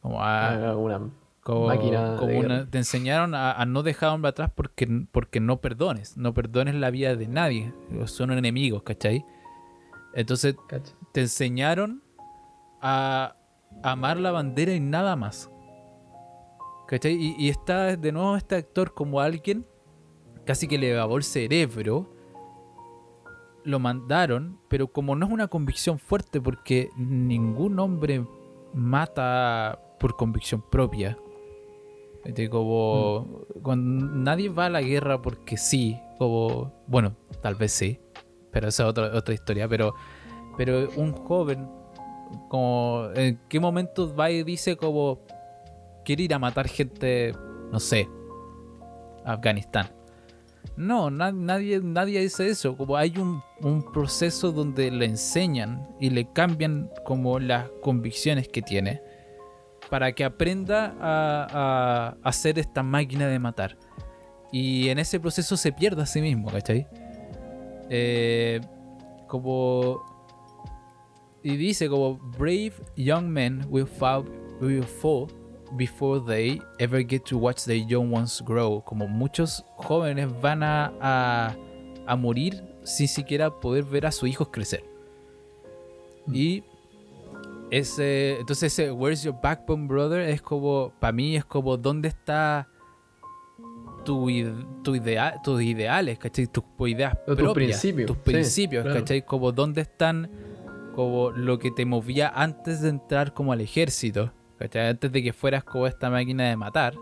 Como a, Ah, una como, máquina como una- te enseñaron a, a no dejar hombre atrás porque, porque no perdones. No perdones la vida de nadie. Son enemigos, ¿cachai? Entonces cacha. te enseñaron a amar la bandera y nada más. ¿Cachai? Y, y está de nuevo este actor como alguien casi que le lavó el cerebro. Lo mandaron, pero como no es una convicción fuerte, porque ningún hombre mata por convicción propia. ¿Cachai? Como cuando nadie va a la guerra porque sí, como bueno, tal vez sí, pero esa es otra, otra historia. Pero, pero un joven, como en qué momento va y dice como quiere ir a matar gente, no sé, a Afganistán. No, na- nadie, nadie dice eso. Como hay un, proceso donde le enseñan y le cambian como las convicciones que tiene para que aprenda a, a hacer esta máquina de matar. Y en ese proceso se pierde a sí mismo, ¿cachai? Eh, como... Y dice como brave young men will fall, will fall before they ever get to watch their young ones grow. Como muchos jóvenes van a, a, a morir sin siquiera poder ver a sus hijos crecer. Y ese, entonces ese Where's Your Backbone Brother es como, para mí es como, ¿dónde está tu, tu idea, tus ideales, ¿cachai? Tus ideas Tus propias, principios, tus sí, principios, claro. ¿cachai? Como, ¿dónde están como lo que te movía antes de entrar como al ejército, ¿cachai? Antes de que fueras como esta máquina de matar.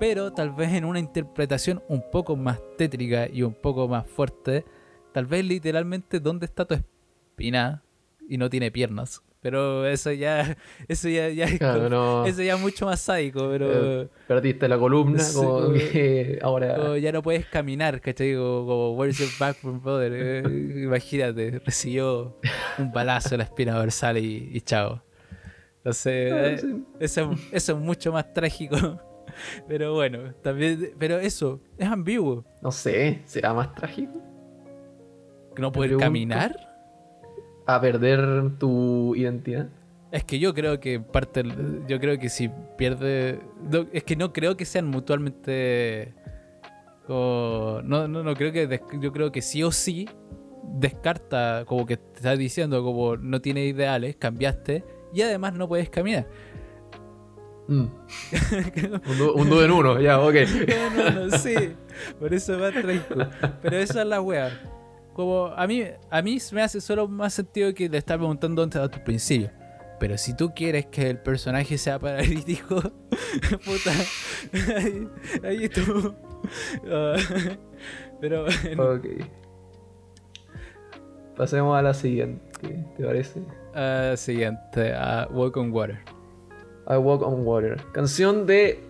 pero tal vez en una interpretación un poco más tétrica y un poco más fuerte, tal vez literalmente dónde está tu espina y no tiene piernas. Pero eso ya, *laughs* eso ya, ya es Claro, como- no. eso ya es mucho más sádico, pero Eh, perdiste la columna, Sí, como como- que *laughs* ahora. como ya no puedes caminar, ¿cachai? Como, como Where's your backbone, brother? Eh, imagínate, recibió un balazo en la espina dorsal y, y chao. Entonces, Ah, eh, sí. eso, eso es mucho más trágico. *laughs* Pero bueno, también, pero eso, es ambiguo. No sé, ¿será más trágico? No poder caminar. A perder tu identidad. Es que yo creo que parte, yo creo que si pierde, no, es que no creo que sean mutuamente, como- no, no, no creo que, des- yo creo que sí o sí descarta, como que te está diciendo, como no tienes ideales, cambiaste y además no puedes caminar. Mm. *laughs* un, du- un dúo en uno, ya, ok. No, no, no, sí, por eso va trágico. Pero esa es la wea. Como a mí, a mí me hace solo más sentido que le estás preguntando antes a tu principio. Pero si tú quieres que el personaje sea paralítico, *laughs* puta, ahí, ahí tú. Ah, pero bueno, Ok. Pasemos a la siguiente, ¿te parece? Ah, siguiente, a Walk on Water. I Walk on Water. Canción de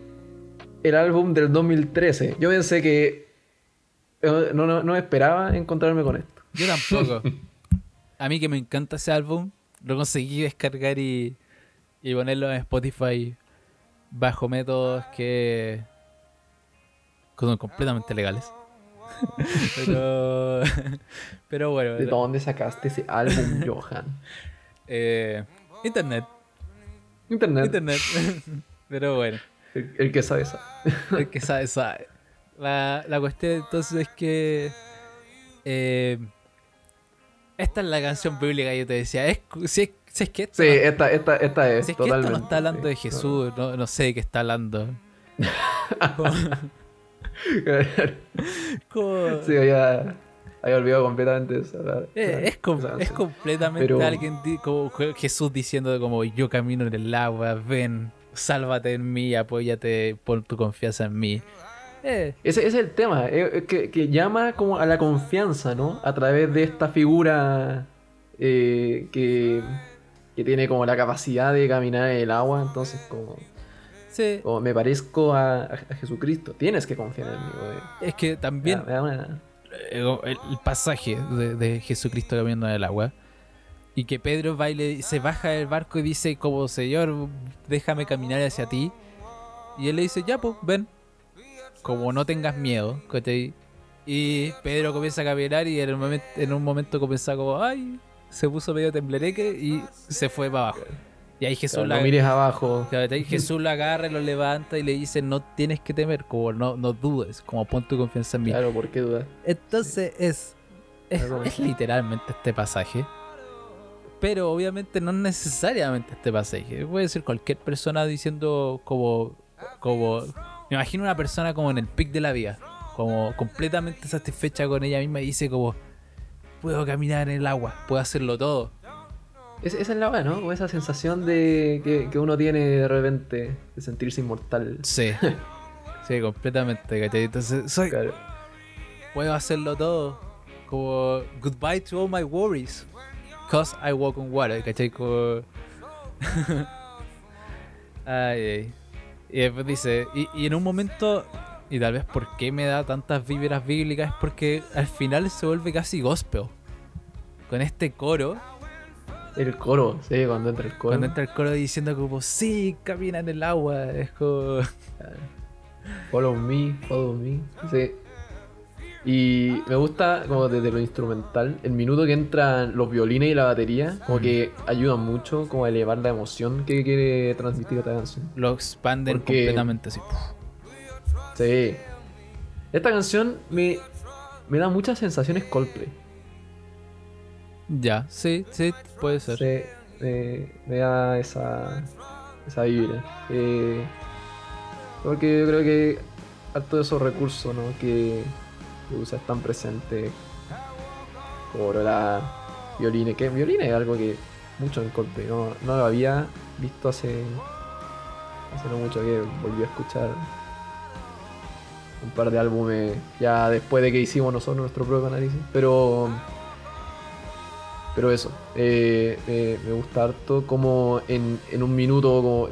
el álbum del 2013. Yo pensé que eh, no, no, no esperaba encontrarme con esto. Yo tampoco. A mí que me encanta ese álbum, lo conseguí descargar y, y ponerlo en Spotify bajo métodos que son completamente legales. *laughs* pero, *laughs* pero bueno, ¿De dónde sacaste ese álbum, Johan? *laughs* eh, internet, Internet. internet. *laughs* pero bueno, El, el que sabe sabe. el que sabe, sabe. La, la cuestión entonces es que eh, esta es la canción bíblica que yo te decía. Es, si, es, si es que esta Sí, esta, esta, esta es. Si es que esto no está hablando sí. de Jesús, no, no sé de qué está hablando. *laughs* Como- sí, había, había olvidado completamente eso. eh, es, com- es completamente Pero- alguien como Je- Jesús diciendo como yo camino en el agua, ven, sálvate en mí, apóyate, pon tu confianza en mí. Eh, Ese, ese es el tema, eh, que, que llama como a la confianza, ¿no? A través de esta figura eh, que, que tiene como la capacidad de caminar en el agua, entonces como, sí, como me parezco a, a- Jesucristo, tienes que confiar en mí. güey. es que también el, pasaje de, Jesucristo caminando en el agua y que Pedro va y le- se baja del barco y dice como Señor déjame caminar hacia ti y él le dice ya pues ven como no tengas miedo y Pedro comienza a caminar y en, en un momento comienza como ay se puso medio temblereque y se fue para abajo y ahí Jesús Claro, la no mires abajo. *laughs* Jesús lo agarra y lo levanta y le dice no tienes que temer como no, no dudes como pon tu confianza en mí Claro, ¿por qué dudas? entonces es, es, literalmente este pasaje. Pero obviamente no es necesariamente este pasaje. Puede ser cualquier persona diciendo como... como me imagino una persona como en el pic de la vida. Como completamente satisfecha con ella misma y dice como... Puedo caminar en el agua, puedo hacerlo todo. Es- esa es la verdad, ¿no? Como esa sensación de que, que uno tiene de repente de sentirse inmortal. Sí. *laughs* Sí, completamente, ¿cachai? Entonces, soy, Claro. puedo hacerlo todo. Como goodbye to all my worries. Cause I walk on water, ¿cachai? Como... *laughs* ay, ay. Y después dice, y, y en un momento, y tal vez por qué me da tantas vibras bíblicas, es porque al final se vuelve casi gospel. Con este coro, El coro, sí, cuando entra el coro. cuando entra el coro diciendo como, sí, camina en el agua, es como... *laughs* Follow me, follow me. Sí. Y me gusta como desde lo instrumental, el minuto que entran los violines y la batería, como que ayudan mucho como a elevar la emoción que quiere transmitir esta canción. Lo expanden Porque- completamente así. Sí. Esta canción me, me da muchas sensaciones Coldplay. Ya, sí, sí, puede ser. Sí, me, da esa, esa vibra. Eh, porque yo creo que harto de esos recursos ¿no? que, que están presentes. Como la violines, que violines es algo que mucho en Coldplay, no, no lo había visto hace, hace no mucho que volví a escuchar un par de álbumes ya después de que hicimos nosotros nuestro propio análisis. Pero. Pero eso, eh, me- me gusta harto como en, en un minuto como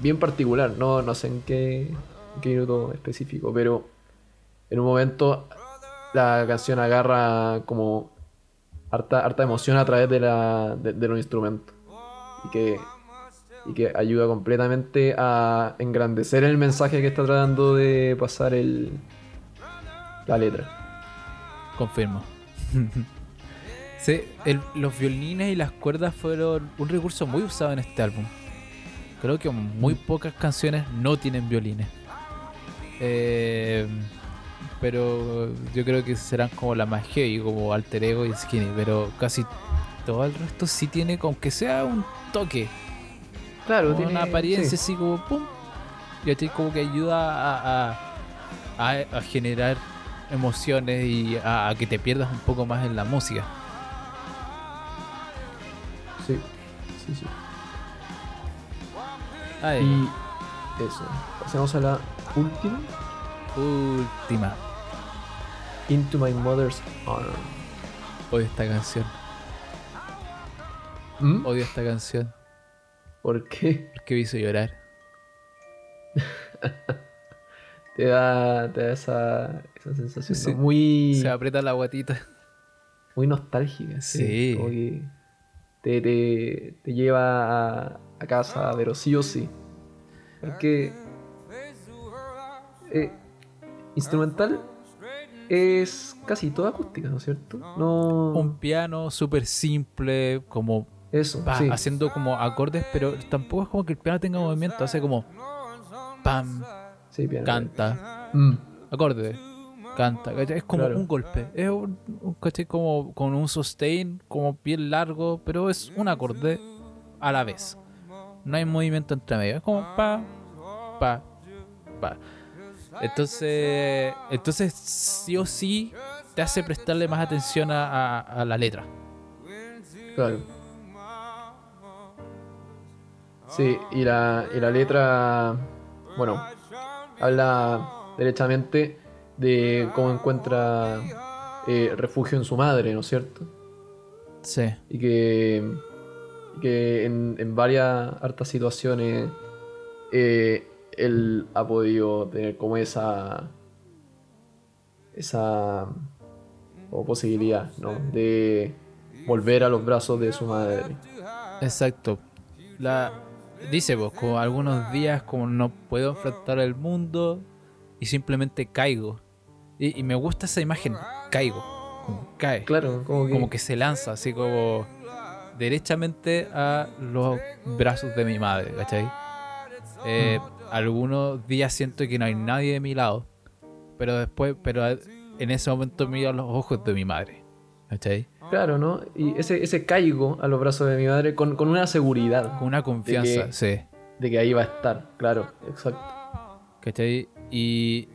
bien particular, no, no sé en qué, qué minuto específico, pero en un momento la canción agarra como harta, harta emoción a través de, la, de, de los instrumentos y que, y que ayuda completamente a engrandecer el mensaje que está tratando de pasar el, la letra. Confirmo. *laughs* sí, el- los violines y las cuerdas fueron un recurso muy usado en este álbum. Creo que muy pocas canciones no tienen violines. Eh, pero yo creo que serán como la más heavy, como Alter Ego y Skinny. Pero casi todo el resto sí tiene, aunque sea un toque, Claro, tiene una apariencia sí. así como pum. Y así como que ayuda a, a- a- a generar emociones y a, a que te pierdas un poco más en la música. Sí, sí. Ay, Y eso. Pasemos a la última. última. Into My Mother's Honor. Odio esta canción. ¿Mm? Odio esta canción. ¿Por qué? Porque me hizo llorar. *laughs* Te da, te da esa, esa sensación Sí. ¿no? muy, Se aprieta la guatita. muy nostálgica. Sí. Como que te, te, te lleva a, a casa, pero sí o sí. Porque eh, instrumental es casi toda acústica, ¿no es cierto? No. Un piano súper simple, como Eso, va sí. haciendo como acordes, pero tampoco es como que el piano tenga movimiento. Hace como pam, Sí, piano. canta, Mm, acorde, canta. ¿cachai? Es como Claro. un golpe. Es un, un ¿cachai? como con un sustain, como bien largo, pero es un acorde a la vez. No hay movimiento entre medio. Es como pa, pa, pa. Entonces, entonces sí o sí te hace prestarle más atención a, a- a la letra. claro. Sí, y la, y la letra, bueno, habla derechamente de cómo encuentra eh, refugio en su madre, ¿no es cierto? Sí. Y que, que en, en varias hartas situaciones eh, él ha podido tener como esa esa posibilidad ¿no? de volver a los brazos de su madre. Exacto. La dice vos, como algunos días como no puedo enfrentar el mundo y simplemente caigo. Y, y me gusta esa imagen, caigo, como cae, Claro, como que, como que se lanza así como derechamente a los brazos de mi madre, ¿cachai? Eh, algunos días siento que no hay nadie de mi lado, pero después, pero en ese momento miro a los ojos de mi madre, ¿cachai? claro, ¿no? Y ese, ese caigo a los brazos de mi madre con, con una seguridad Con una confianza, que- sí. de que ahí va a estar, claro, exacto. ¿Cachai? Y,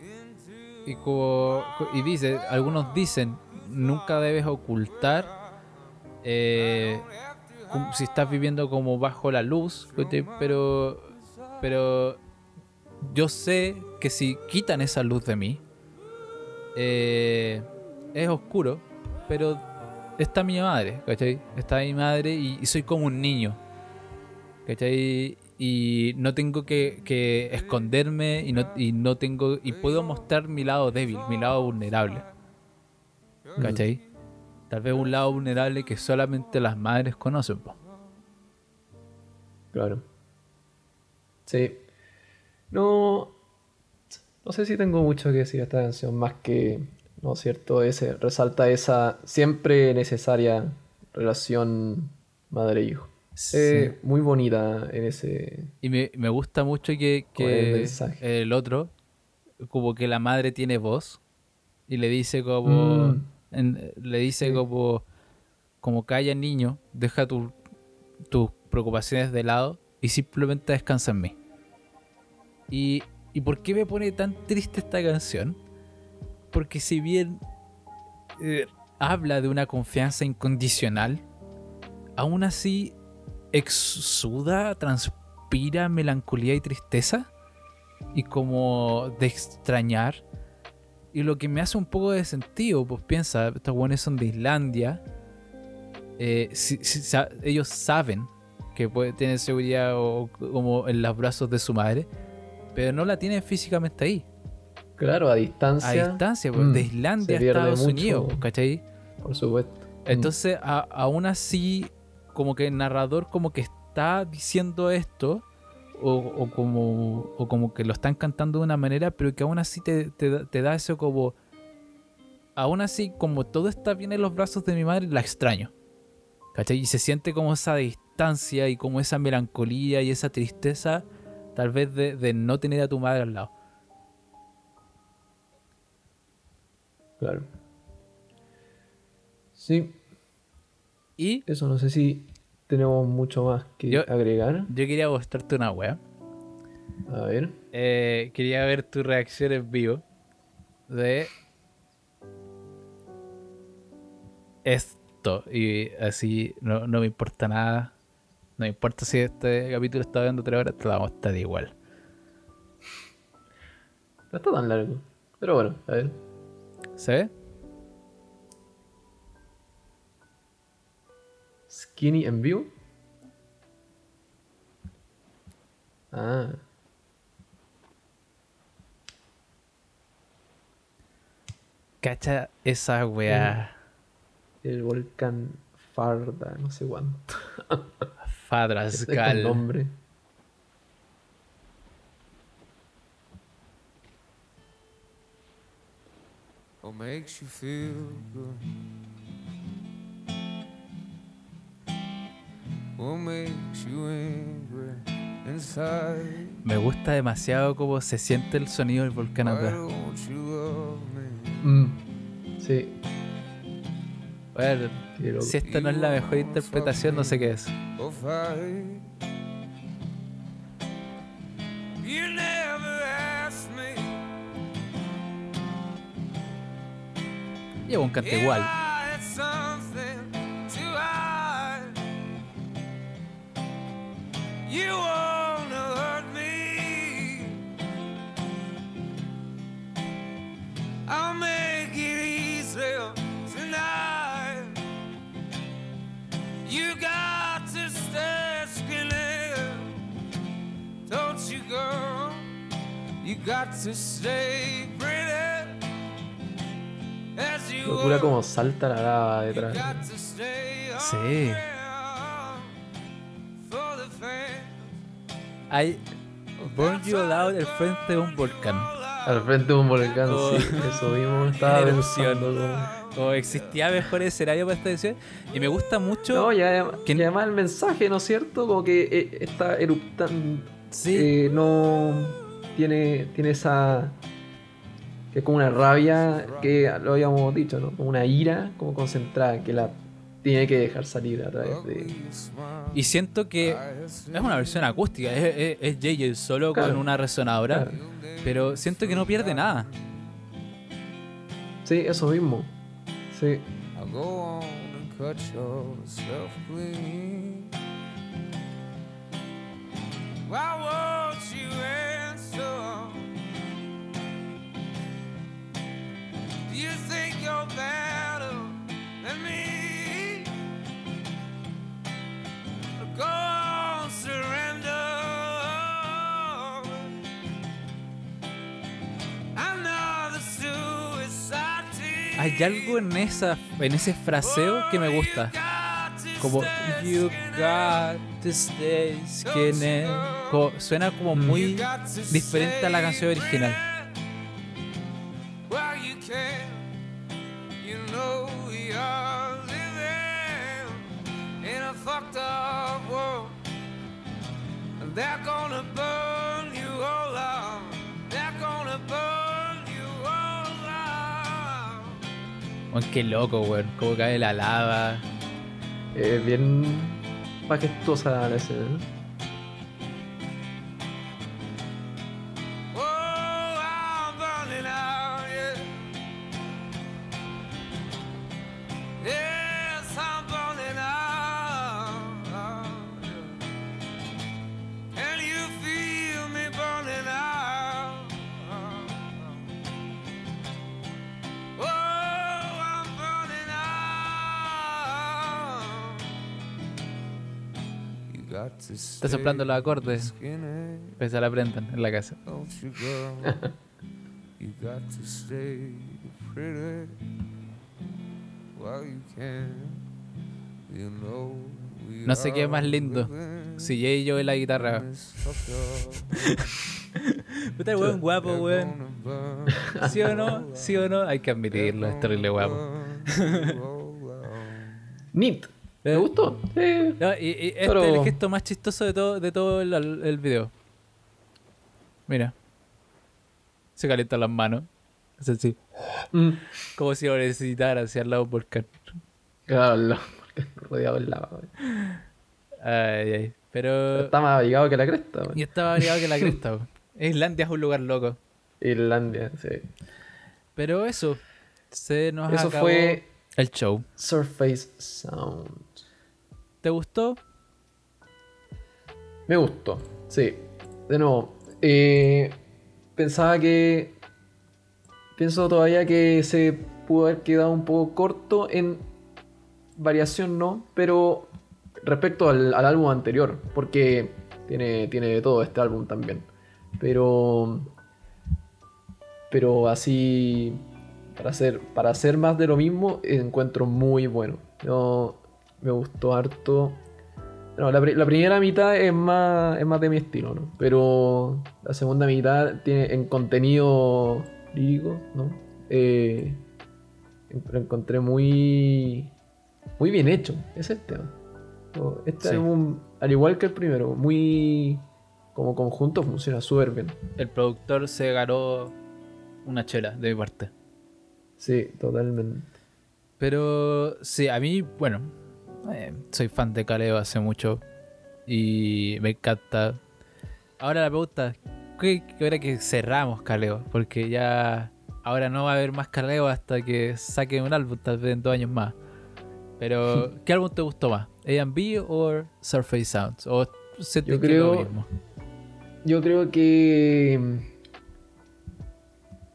y, como, y dice, algunos dicen, nunca debes ocultar eh, si estás viviendo como bajo la luz, pero, pero yo sé que si quitan esa luz de mí, eh, es oscuro, pero está mi madre, ¿cachai? Está mi madre y, y soy como un niño, ¿cachai? Y no tengo que, esconderme y no, y no tengo y puedo mostrar mi lado débil, mi lado vulnerable, ¿cachai? Tal vez un lado vulnerable que solamente las madres conocen, po. Claro. Sí. No. No sé si tengo mucho que decir a esta canción, más que, ¿no es cierto? Ese, resalta esa siempre necesaria relación madre-hijo. Eh, muy bonita en ese. Y me, me gusta mucho que, el que el otro, como que la madre tiene voz y le dice como, Mm. en- le dice Sí. como, como calla niño, deja tu- tus preocupaciones de lado y simplemente descansa en mí. Y, ¿Y por qué me pone tan triste esta canción? Porque si bien eh, habla de una confianza incondicional, aún así exuda, transpira melancolía y tristeza y como de extrañar Y lo que me hace un poco de sentido, pues piensa, estos buenos son de Islandia. eh, si- si sa- ellos saben que puede tener seguridad o, como en los brazos de su madre, pero no la tienen físicamente ahí. Claro, a distancia. A distancia, pues, mm, de Islandia a Estados mucho. Unidos, ¿cachai? Por supuesto. Entonces, a- aún así, como que el narrador como que está diciendo esto, o, como, o como que lo están cantando de una manera, pero que aún así te, te da eso como... Aún así, como todo está bien en los brazos de mi madre, la extraño. ¿Cachai? Y se siente como esa distancia y como esa melancolía y esa tristeza, tal vez de, de no tener a tu madre al lado. Claro. Sí, Y eso no sé si tenemos mucho más que Yo- agregar. yo quería mostrarte una wea. A ver. Eh, quería ver tu reacción en vivo de esto. Y así no, no me importa nada. No me importa si este capítulo está dando tres horas, te la vamos a estar igual. No está tan largo. Pero bueno, a ver. ¿Se ve? Skinny en vivo. Ah, Cacha esa weá. el volcán Farda, no sé cuánto. *laughs* Este es el nombre. What makes you feel good? Me gusta demasiado cómo se siente el sonido del volcán me? Mm, sí, Bueno, si esta no es la mejor interpretación, no sé qué es. Lleva un cante igual. You wanna hurt me. I'll make it easier tonight. You got to stay skinny. Don't you, girl? You got to stay pretty. Are. como salta la lava detrás. Sí. Hay Burn You Loud al frente de un volcán. Al frente de un volcán, Oh. sí, eso mismo. *laughs* Estaba como- existía mejor escenario para esta edición. Y me gusta mucho. No, y además, ¿Quién- y además el mensaje, ¿no es cierto? Como que eh, está eruptando. sí, eh, no tiene, tiene esa. que es como una rabia que lo habíamos dicho, ¿no? Como una ira como concentrada que la tiene que dejar salir a través de. y siento que es una versión acústica. Es, es, es JJ solo con una resonadora. Claro. Pero siento que no pierde nada. Sí, eso mismo. Sí. Why won't you Hay algo en esa en ese fraseo que me gusta. Como You got to stay skinny. Como- suena como muy diferente a la canción original. Qué loco, weón. Cómo cae la lava. Eh, bien majestuosa la escena. Está soplando los acordes. Que se la aprendan en la casa. Don't you go. you got to stay pretty while you can. You know we No sé qué es más lindo. Si Jay y yo en la guitarra. *laughs* Puta, weón guapo, weón. ¿Sí o no? ¿Sí o no? Hay que admitirlo, es terrible guapo. burn ¿Me Eh. gustó? Sí. No, y, y este Pero- es el gesto más chistoso de todo, de todo el, el video. Mira. Se calientan las manos. Es así. Mm. Como si lo necesitara hacia el lado volcán. Claro, lo- porque rodeado de lava. güey. Ay, ay. Pero. Está más abrigado que la cresta. güey. Y estaba variado que la cresta. *laughs* Islandia es un lugar loco. Irlandia, sí. Pero eso. Se nos Eso acabó fue el show. Surface Sound. ¿Te gustó? Me gustó, sí. De nuevo, eh, pensaba que. Pienso todavía que se pudo haber quedado un poco corto en variación, no, pero respecto al, álbum anterior, porque tiene, tiene todo este álbum también. Pero. Pero así. Para hacer, para hacer más de lo mismo, encuentro muy bueno. No, me gustó harto. No, la, pri- la primera mitad es más, es más de mi estilo, ¿no? Pero la segunda mitad tiene en contenido lírico, ¿no? Eh, lo encontré muy, muy bien hecho, ese es el tema. Este Sí. álbum, al igual que el primero, muy como conjunto funciona súper bien. El productor se ganó una chela de mi parte. Sí, totalmente. Pero sí, a mí, bueno, eh, soy fan de Caleo hace mucho y me encanta. Ahora la pregunta, ¿qué, qué hora que cerramos Caleo? Porque ya ahora no va a haber más Caleo hasta que saquen un álbum, tal vez en dos años más. Pero, *laughs* ¿qué álbum te gustó más? ¿A&B o Surface Sounds? ¿O sientes Yo que es lo creo- mismo? Yo creo que...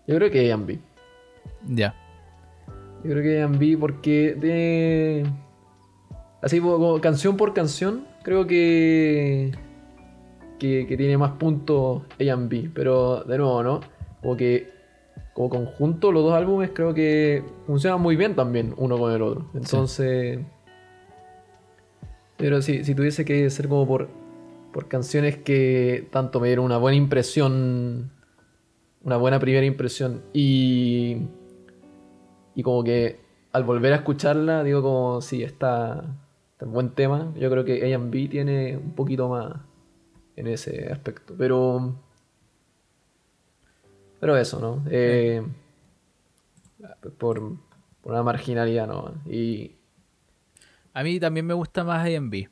Yo creo que Ambi. Ya. Yo creo que A&B porque tiene... Así como, canción por canción, creo que... Que, que tiene más puntos A&B. Pero de nuevo, ¿no? Como que... Como conjunto, los dos álbumes creo que funcionan muy bien también uno con el otro. Entonces... Pero si, si tuviese que ser como por, por canciones que tanto me dieron una buena impresión, una buena primera impresión y, y como que al volver a escucharla digo como sí, está, buen tema. Yo creo que A&B tiene un poquito más en ese aspecto, pero pero eso, ¿no? Eh, por, por una marginalidad, ¿no? Y A mí también me gusta más A&B.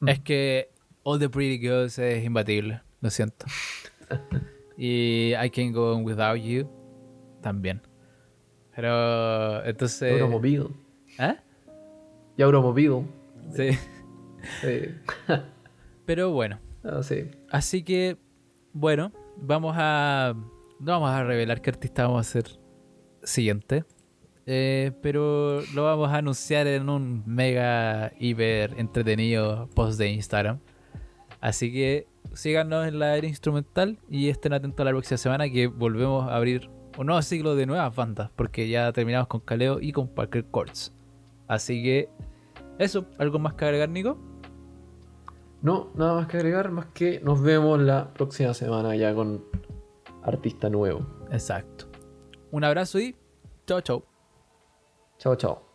Mm. Es que All the Pretty Girls es imbatible, lo siento. *laughs* y I Can Go On Without You también. Pero entonces... Euromobile. ¿Eh? Y Euromobile. Sí. eh, *laughs* Pero bueno, ah, sí. así que bueno, vamos a... No vamos a revelar qué artista vamos a hacer siguiente. Eh, pero lo vamos a anunciar en un mega hiper entretenido post de Instagram. Así que síganos en la era instrumental y estén atentos a la próxima semana que volvemos a abrir un nuevo ciclo de nuevas bandas porque ya terminamos con Caleo y con Parker Courts. Así que eso, ¿algo más que agregar, Nico? No, nada más que agregar, más que nos vemos la próxima semana ya con artista nuevo. Exacto. Un abrazo y chao, chao. Chao, chao.